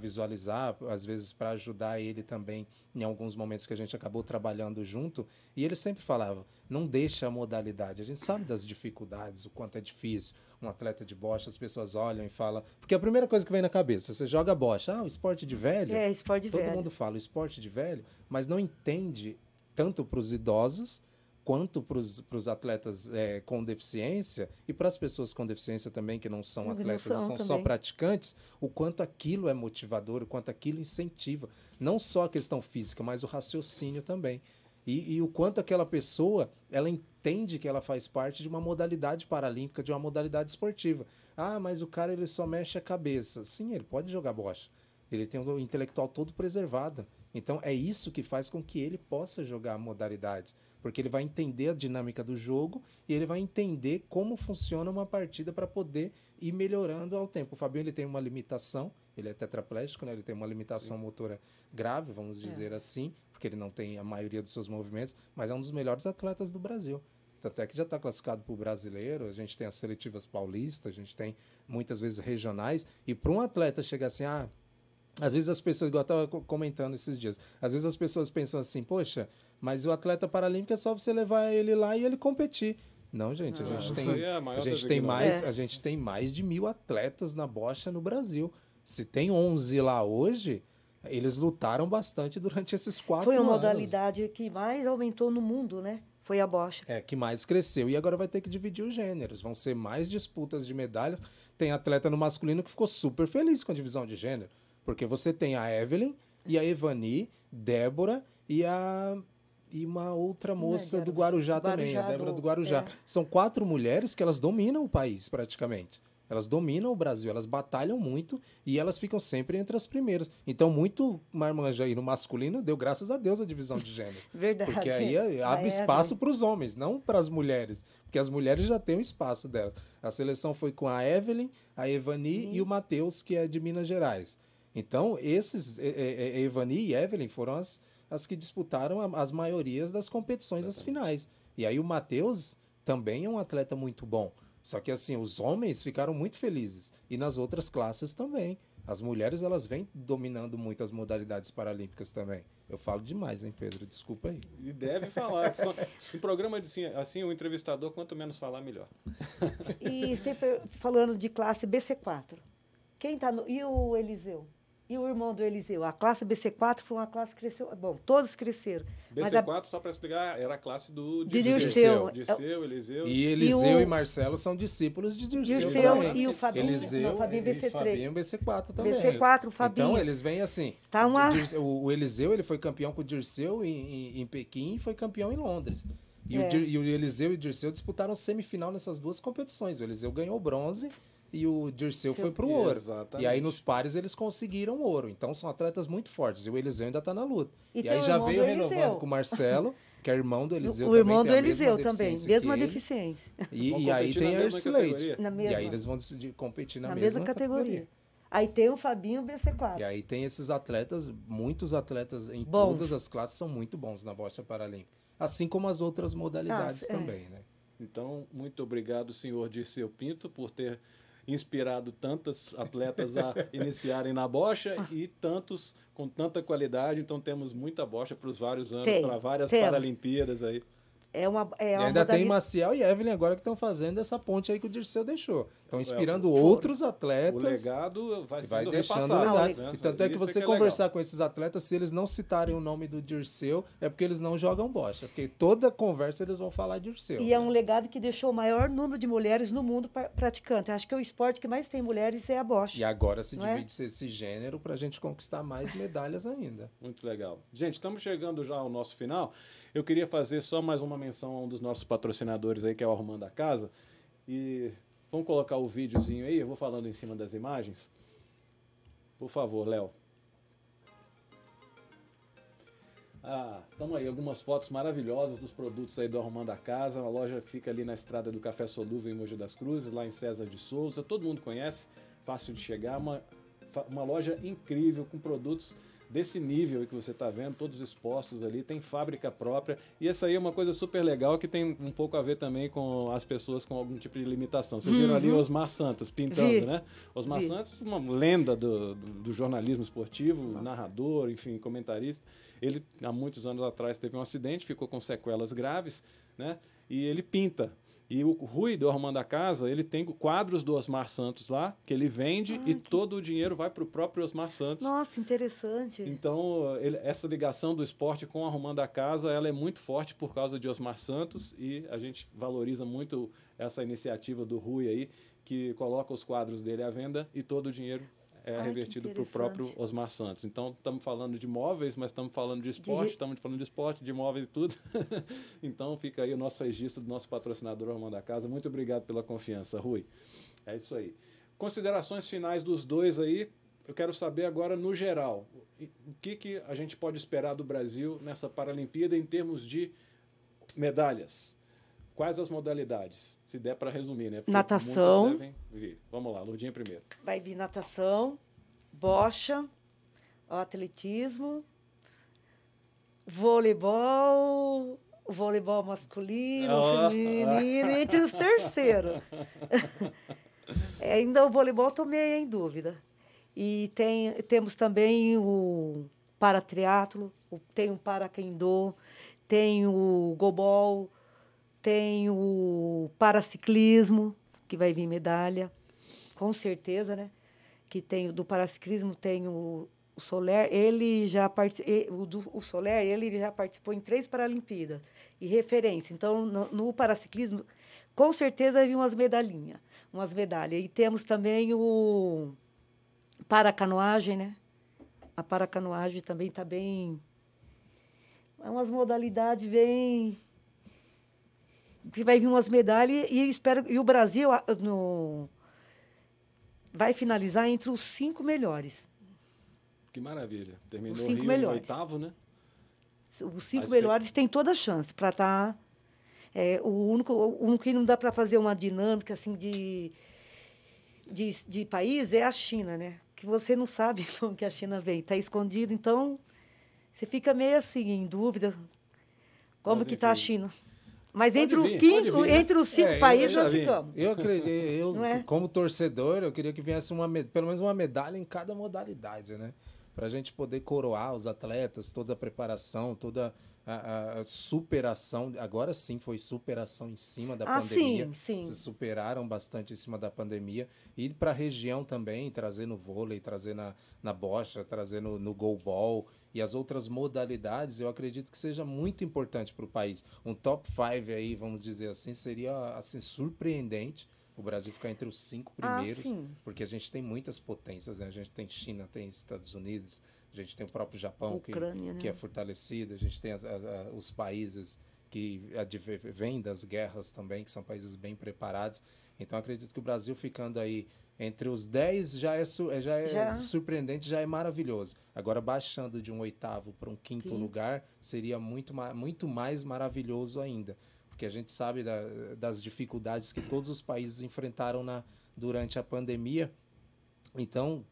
visualizar, às vezes para ajudar ele também em alguns momentos que a gente acabou trabalhando junto. E ele sempre falava: não deixa a modalidade. A gente sabe das dificuldades, o quanto é difícil. Um atleta de bocha, as pessoas olham e falam. Porque a primeira coisa que vem na cabeça, você joga bocha, ah, o esporte de velho. É, esporte de Todo velho. mundo fala o esporte de velho, mas não entende tanto para os idosos quanto para os atletas é, com deficiência e para as pessoas com deficiência também, que não são atletas, não são, são só praticantes, o quanto aquilo é motivador, o quanto aquilo incentiva. Não só a questão física, mas o raciocínio também. E, e, o quanto aquela pessoa ela entende que ela faz parte de uma modalidade paralímpica, de uma modalidade esportiva. Ah, mas o cara ele só mexe a cabeça. Sim, ele pode jogar bocha. Ele tem o intelectual todo preservado. Então é isso que faz com que ele possa jogar a modalidade, porque ele vai entender a dinâmica do jogo e ele vai entender como funciona uma partida para poder ir melhorando ao tempo. O Fabinho ele tem uma limitação, ele é tetraplégico, né? ele tem uma limitação Sim. motora grave, vamos é. dizer é. assim, porque ele não tem a maioria dos seus movimentos, mas é um dos melhores atletas do Brasil. Tanto é que já está classificado para o brasileiro, a gente tem as seletivas paulistas, a gente tem muitas vezes regionais, e para um atleta chegar assim, ah, às vezes as pessoas, igual eu estava comentando esses dias, às vezes as pessoas pensam assim, poxa, mas o atleta paralímpico é só você levar ele lá e ele competir. Não, gente, a gente tem, é a, a gente tem mais, é. a gente tem mais de mil atletas na bocha no Brasil. Se tem 11 lá hoje, eles lutaram bastante durante esses quatro anos. Foi a modalidade que mais aumentou no mundo, né? Foi a bocha. É, que mais cresceu. E agora vai ter que dividir os gêneros. Vão ser mais disputas de medalhas. Tem atleta no masculino que ficou super feliz com a divisão de gênero. Porque você tem a Evelyn e a Evani, Débora e a e uma outra moça do Guarujá, Guarujá também, a Débora do Guarujá. É. São quatro mulheres que elas dominam o país praticamente. Elas dominam o Brasil, elas batalham muito e elas ficam sempre entre as primeiras. Então, muito marmanja aí no masculino deu graças a Deus a divisão de gênero. [LAUGHS] Verdade. Porque aí abre espaço para os homens, não para as mulheres. Porque as mulheres já têm o um espaço delas. A seleção foi com a Evelyn, a Evani Sim. e o Matheus, que é de Minas Gerais. Então, esses, Evani e Evelyn foram as, as que disputaram as maiorias das competições, as finais. E aí o Matheus também é um atleta muito bom. Só que assim, os homens ficaram muito felizes. E nas outras classes também. As mulheres, elas vêm dominando muito as modalidades paralímpicas também. Eu falo demais, hein, Pedro? Desculpa aí. E deve falar. em [LAUGHS] programa de, assim, assim, o entrevistador, quanto menos falar, melhor. E sempre falando de classe BC4. Quem tá no... E o Eliseu? E o irmão do Eliseu? A classe BC4 foi uma classe que cresceu. Bom, todos cresceram. BC4, a... só para explicar, era a classe do Dirceu. Dirceu, Dirceu Eliseu. E Eliseu e, o... e, Marcelo são discípulos de Dirceu. Dirceu também. e o Fabinho. Eliseu não, Fabinho BC3. E Fabinho BC4 também. BC4, o Fabinho. Então, eles vêm assim. Tá uma... o, Eliseu ele foi campeão com o Dirceu em, em, em Pequim e foi campeão em Londres. E, é. o, e o Eliseu e o Dirceu disputaram semifinal nessas duas competições. O Eliseu ganhou bronze e o Dirceu foi pro ouro. Exatamente. E aí nos pares eles conseguiram ouro. Então são atletas muito fortes. E o Eliseu ainda tá na luta. E, e aí já veio renovando com o Marcelo, que é irmão do Eliseu. O irmão do Eliseu também, mesma deficiência. E, e aí tem a Ercilete. E aí eles vão competir na, na mesma, mesma categoria. categoria. Aí tem o Fabinho BC4. E aí tem esses atletas, muitos atletas em bons. todas as classes são muito bons na bocha paralímpica. Assim como as outras modalidades ah, também, é. né? Então, muito obrigado, senhor Dirceu Pinto, por ter inspirado tantas atletas a [LAUGHS] iniciarem na bocha e tantos com tanta qualidade. Então temos muita bocha para os vários anos, para várias temos. Paralimpíadas aí. É uma, é uma e ainda modalidade... tem Maciel e Evelyn agora que estão fazendo essa ponte aí que o Dirceu deixou. Estão é, inspirando é, outros atletas. O legado vai, vai deixando legado. Né? E tanto é que você é conversar com esses atletas, se eles não citarem o nome do Dirceu, é porque eles não jogam bocha. Porque toda conversa eles vão falar Dirceu. E é um legado que deixou o maior número de mulheres no mundo praticante. Acho que o esporte que mais tem mulheres é a bocha. E agora se é? divide é? esse gênero para a gente conquistar mais medalhas ainda. Muito legal. Gente, estamos chegando já ao nosso final. Eu queria fazer só mais uma menção a um dos nossos patrocinadores aí, que é o Arrumando a Casa. E vamos colocar o videozinho aí, eu vou falando em cima das imagens. Por favor, Léo. Ah, estamos aí, algumas fotos maravilhosas dos produtos aí do Arrumando a Casa. A loja fica ali na estrada do Café Solúvel em Mogi das Cruzes, lá em César de Souza. Todo mundo conhece, fácil de chegar. Uma, uma loja incrível com produtos desse nível que você está vendo, todos expostos ali, tem fábrica própria. E essa aí é uma coisa super legal que tem um pouco a ver também com as pessoas com algum tipo de limitação. Vocês viram uhum. ali Osmar Santos pintando, Vi. né? Osmar Vi. Santos, uma lenda do, do, do jornalismo esportivo, Nossa. narrador, enfim, comentarista. Ele, há muitos anos atrás, teve um acidente, ficou com sequelas graves, né? E ele pinta e o Rui do Arrumando a Casa, ele tem quadros do Osmar Santos lá, que ele vende ah, e que... todo o dinheiro vai para o próprio Osmar Santos. Nossa, interessante. Então, ele, essa ligação do esporte com Arrumando a Casa, ela é muito forte por causa de Osmar Santos e a gente valoriza muito essa iniciativa do Rui aí, que coloca os quadros dele à venda e todo o dinheiro é Ai, revertido para o próprio Osmar Santos. Então, estamos falando de móveis, mas estamos falando de esporte, estamos falando de esporte, de móveis e tudo. [LAUGHS] então, fica aí o nosso registro do nosso patrocinador Armando da Casa. Muito obrigado pela confiança, Rui. É isso aí. Considerações finais dos dois aí. Eu quero saber agora, no geral, o que, que a gente pode esperar do Brasil nessa Paralimpíada em termos de medalhas. Quais as modalidades? Se der para resumir, né? Porque natação. Vamos lá, Lurdinha primeiro. Vai vir natação, bocha, atletismo, voleibol, voleibol masculino, oh. feminino, entre os terceiros. [LAUGHS] é, ainda o voleibol estou meio em dúvida. E tem, temos também o paratriatlo, tem o paraquendô, tem o gobol, tem o paraciclismo, que vai vir medalha, com certeza, né? Que tem do paraciclismo tem o, o Soler, ele já o, do, o Soler, ele já participou em três Paralimpíadas e referência. Então, no, no paraciclismo, com certeza vai vir umas medalhinhas, umas medalhas. E temos também o paracanoagem, né? A paracanoagem também está bem é umas modalidades bem que vai vir umas medalhas e espero e o Brasil no, vai finalizar entre os cinco melhores. Que maravilha. Terminou os cinco Rio melhores. oitavo, né? Os cinco melhores têm toda a chance para estar. Tá, é, o, único, o único que não dá para fazer uma dinâmica assim de, de, de país é a China, né? Que você não sabe [LAUGHS] como que a China vem. Está escondido, então você fica meio assim, em dúvida. Como Mas, que está a China? Mas pode entre, vir, o quinto, vir, né? entre os cinco é, países nós ficamos. Eu acredito, eu, é? como torcedor, eu queria que viesse uma, pelo menos uma medalha em cada modalidade, né? Para a gente poder coroar os atletas, toda a preparação, toda a, a, superação, agora sim foi superação em cima da ah, pandemia. Sim, sim. Se superaram bastante em cima da pandemia. E para a região também, trazer no vôlei, trazer na, na bocha, trazer no, no goalball e as outras modalidades, eu acredito que seja muito importante para o país. Um top 5 aí, vamos dizer assim, seria assim, surpreendente o Brasil ficar entre os cinco ah, primeiros, ah, porque a gente tem muitas potências, né? A gente tem China, tem Estados Unidos, a gente tem o próprio Japão, Ucrânia, que, né? que é fortalecido, a gente tem as, as, as, os países que vêm das guerras também, que são países bem preparados. Então, acredito que o Brasil ficando aí entre os 10 já é, é, já é já. surpreendente, já é maravilhoso. Agora, baixando de um oitavo para um quinto Sim. lugar, seria muito, muito mais maravilhoso ainda. Porque a gente sabe da, das dificuldades que todos os países enfrentaram na, durante a pandemia. Então,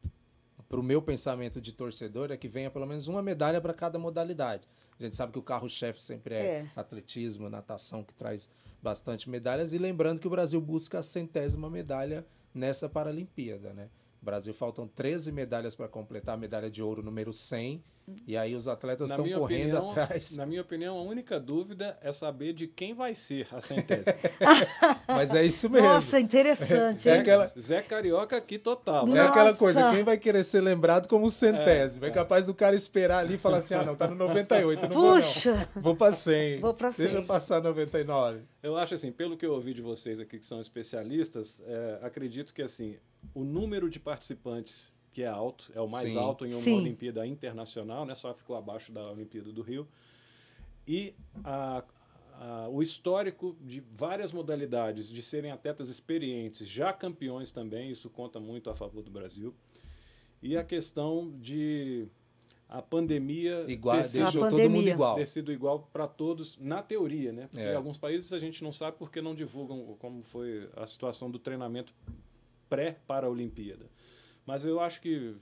para o meu pensamento de torcedor é que venha pelo menos uma medalha para cada modalidade. A gente sabe que o carro-chefe sempre é, é, atletismo, natação, que traz bastante medalhas. E lembrando que o Brasil busca a centésima medalha nessa Paralimpíada, né? Brasil faltam 13 medalhas para completar a medalha de ouro número 100. E aí os atletas estão correndo opinião, atrás. Na minha opinião, a única dúvida é saber de quem vai ser a centésima. [LAUGHS] Mas é isso mesmo. Nossa, interessante. É aquela... Zé Carioca aqui total. É aquela coisa, quem vai querer ser lembrado como centésimo? É, é, é capaz do cara esperar ali e falar assim, ah não, tá no 98, não Puxa. vou não. Vou para 100. Vou para 100. Deixa eu passar 99. Eu acho assim, pelo que eu ouvi de vocês aqui que são especialistas, é, acredito que assim, o número de participantes que é alto, é o mais Sim. alto em uma Sim. Olimpíada internacional, né? só ficou abaixo da Olimpíada do Rio. E a, a, o histórico de várias modalidades, de serem atletas experientes, já campeões também, isso conta muito a favor do Brasil. E a questão de a pandemia igual, ter sido, deixou todo mundo igual. Ter sido igual para todos, na teoria, né? Porque é. em alguns países a gente não sabe porque não divulgam como foi a situação do treinamento pré para a Olimpíada. Mas eu acho que,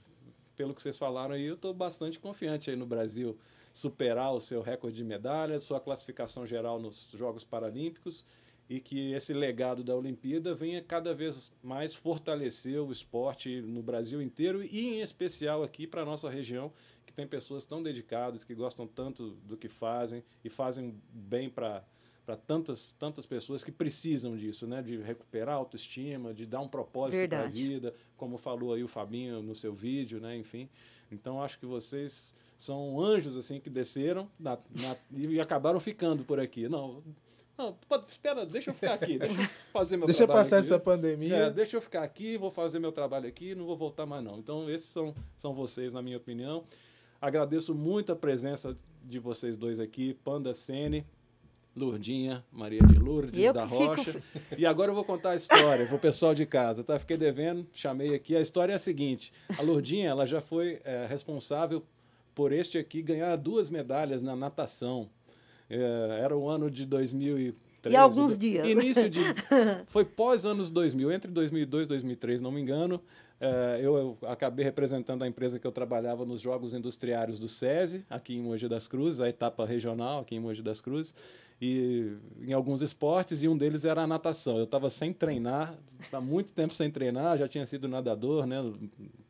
pelo que vocês falaram aí, eu estou bastante confiante aí no Brasil superar o seu recorde de medalhas, sua classificação geral nos Jogos Paralímpicos e que esse legado da Olimpíada venha cada vez mais fortalecer o esporte no Brasil inteiro e em especial aqui para nossa região, que tem pessoas tão dedicadas, que gostam tanto do que fazem e fazem bem para para tantas, tantas pessoas que precisam disso, né? De recuperar a autoestima, de dar um propósito para a vida, como falou aí o Fabinho no seu vídeo, né? Enfim. Então acho que vocês são anjos assim que desceram na, na, e acabaram ficando por aqui. Não, não, pode, espera, deixa eu ficar aqui, deixa eu fazer meu deixa trabalho. Deixa passar aqui. essa pandemia. É, deixa eu ficar aqui, vou fazer meu trabalho aqui, não vou voltar mais não. Então esses são, são vocês, na minha opinião. Agradeço muito a presença de vocês dois aqui, Panda Sene, Lourdinha, Maria de Lourdes eu da Rocha. Fico... E agora eu vou contar a história para o pessoal de casa. Tá? Fiquei devendo, chamei aqui. A história é a seguinte: a Lourdinha ela já foi é, responsável por este aqui ganhar duas medalhas na natação. É, era o ano de 2003. E alguns dias. Início de. [LAUGHS] Foi pós anos 2000, entre 2002 e 2003, não me engano. É, eu, eu, acabei representando a empresa que eu trabalhava nos Jogos Industriários do SESI, aqui em Mogi das Cruzes, a etapa regional aqui em Mogi das Cruzes e em alguns esportes e um deles era a natação. Eu estava sem treinar, há muito tempo sem treinar, já tinha sido nadador, né,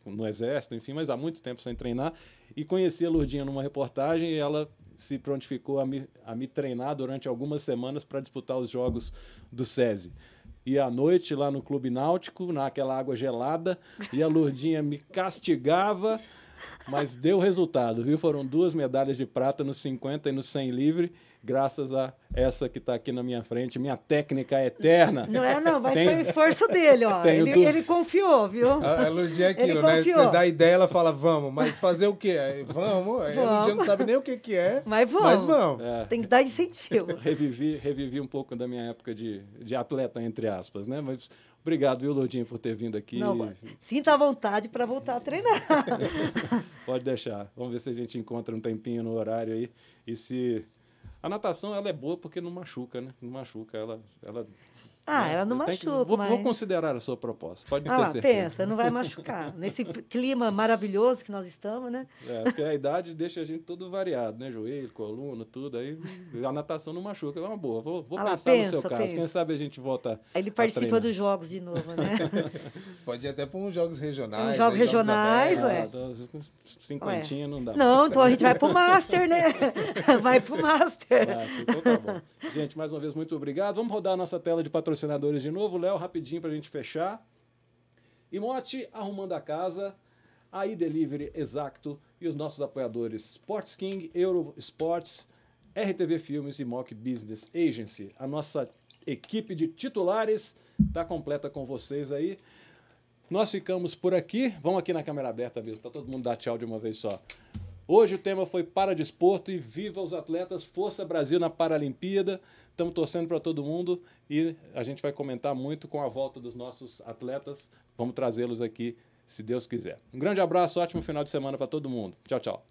no, exército, enfim, mas há muito tempo sem treinar e conheci a Lourdinha numa reportagem e ela se prontificou a me, a me treinar durante algumas semanas para disputar os jogos do SESI. E à noite lá no Clube Náutico, naquela água gelada, e a Lourdinha me castigava, mas deu resultado, viu? Foram duas medalhas de prata nos 50 e no 100 livre graças a essa que está aqui na minha frente, minha técnica é eterna. Não é, não, mas Tem... foi o esforço dele, ó. Ele, du... ele, confiou, viu? A, a Lourdinha é aquilo, né? Você dá ideia, ela fala, vamos, mas fazer o quê? Aí, vamos, aí vamos. a Lourdinha não sabe nem o que, que é, mas vamos. Mas vamos. É. Tem que dar incentivo. [LAUGHS] revivi, revivi um pouco da minha época de, de atleta, entre aspas, né? Mas Obrigado, viu, Lourdinha, por ter vindo aqui. Não, sinta a vontade para voltar a treinar. [LAUGHS] Pode deixar. Vamos ver se a gente encontra um tempinho no horário aí. E se a natação ela é boa porque não machuca, né? Não machuca, ela, ela Ah, né? ela não Tem que- machuca, vou, mas... vou considerar a sua proposta, pode Ah ter lá, certeza. pensa, não vai [LAUGHS] machucar. Nesse clima maravilhoso que nós estamos, né? É, porque a idade deixa a gente todo variado, né? Joelho, coluna, tudo. Aí a natação não machuca, é uma boa. Vou, vou Ah lá, pensar no pensa, seu caso. pensa. Quem sabe a gente volta. Aí ele participa dos jogos de novo, né? [LAUGHS] Pode ir até para uns jogos regionais. Uns jogos aí, regionais, abertos. ué. Cinquentinha não dá. Não, então a gente vai pro Master, né? [LAUGHS] Vai pro Master. Ah, então tá bom. Gente, mais uma vez, muito obrigado. Vamos rodar a nossa tela de patrocinadores de novo. Léo, rapidinho para a gente fechar. Imote, arrumando a casa. AI Delivery Exacto e os nossos apoiadores Sports King, Euro Sports, RTV Filmes e Mock Business Agency. A nossa equipe de titulares está completa com vocês aí. Nós ficamos por aqui. Vamos aqui na câmera aberta mesmo, para todo mundo dar tchau de uma vez só. Hoje o tema foi Paradesporto e viva os atletas, Força Brasil na Paralimpíada. Estamos torcendo para todo mundo e a gente vai comentar muito com a volta dos nossos atletas. Vamos trazê-los aqui, se Deus quiser. Um grande abraço, ótimo final de semana para todo mundo. Tchau, tchau.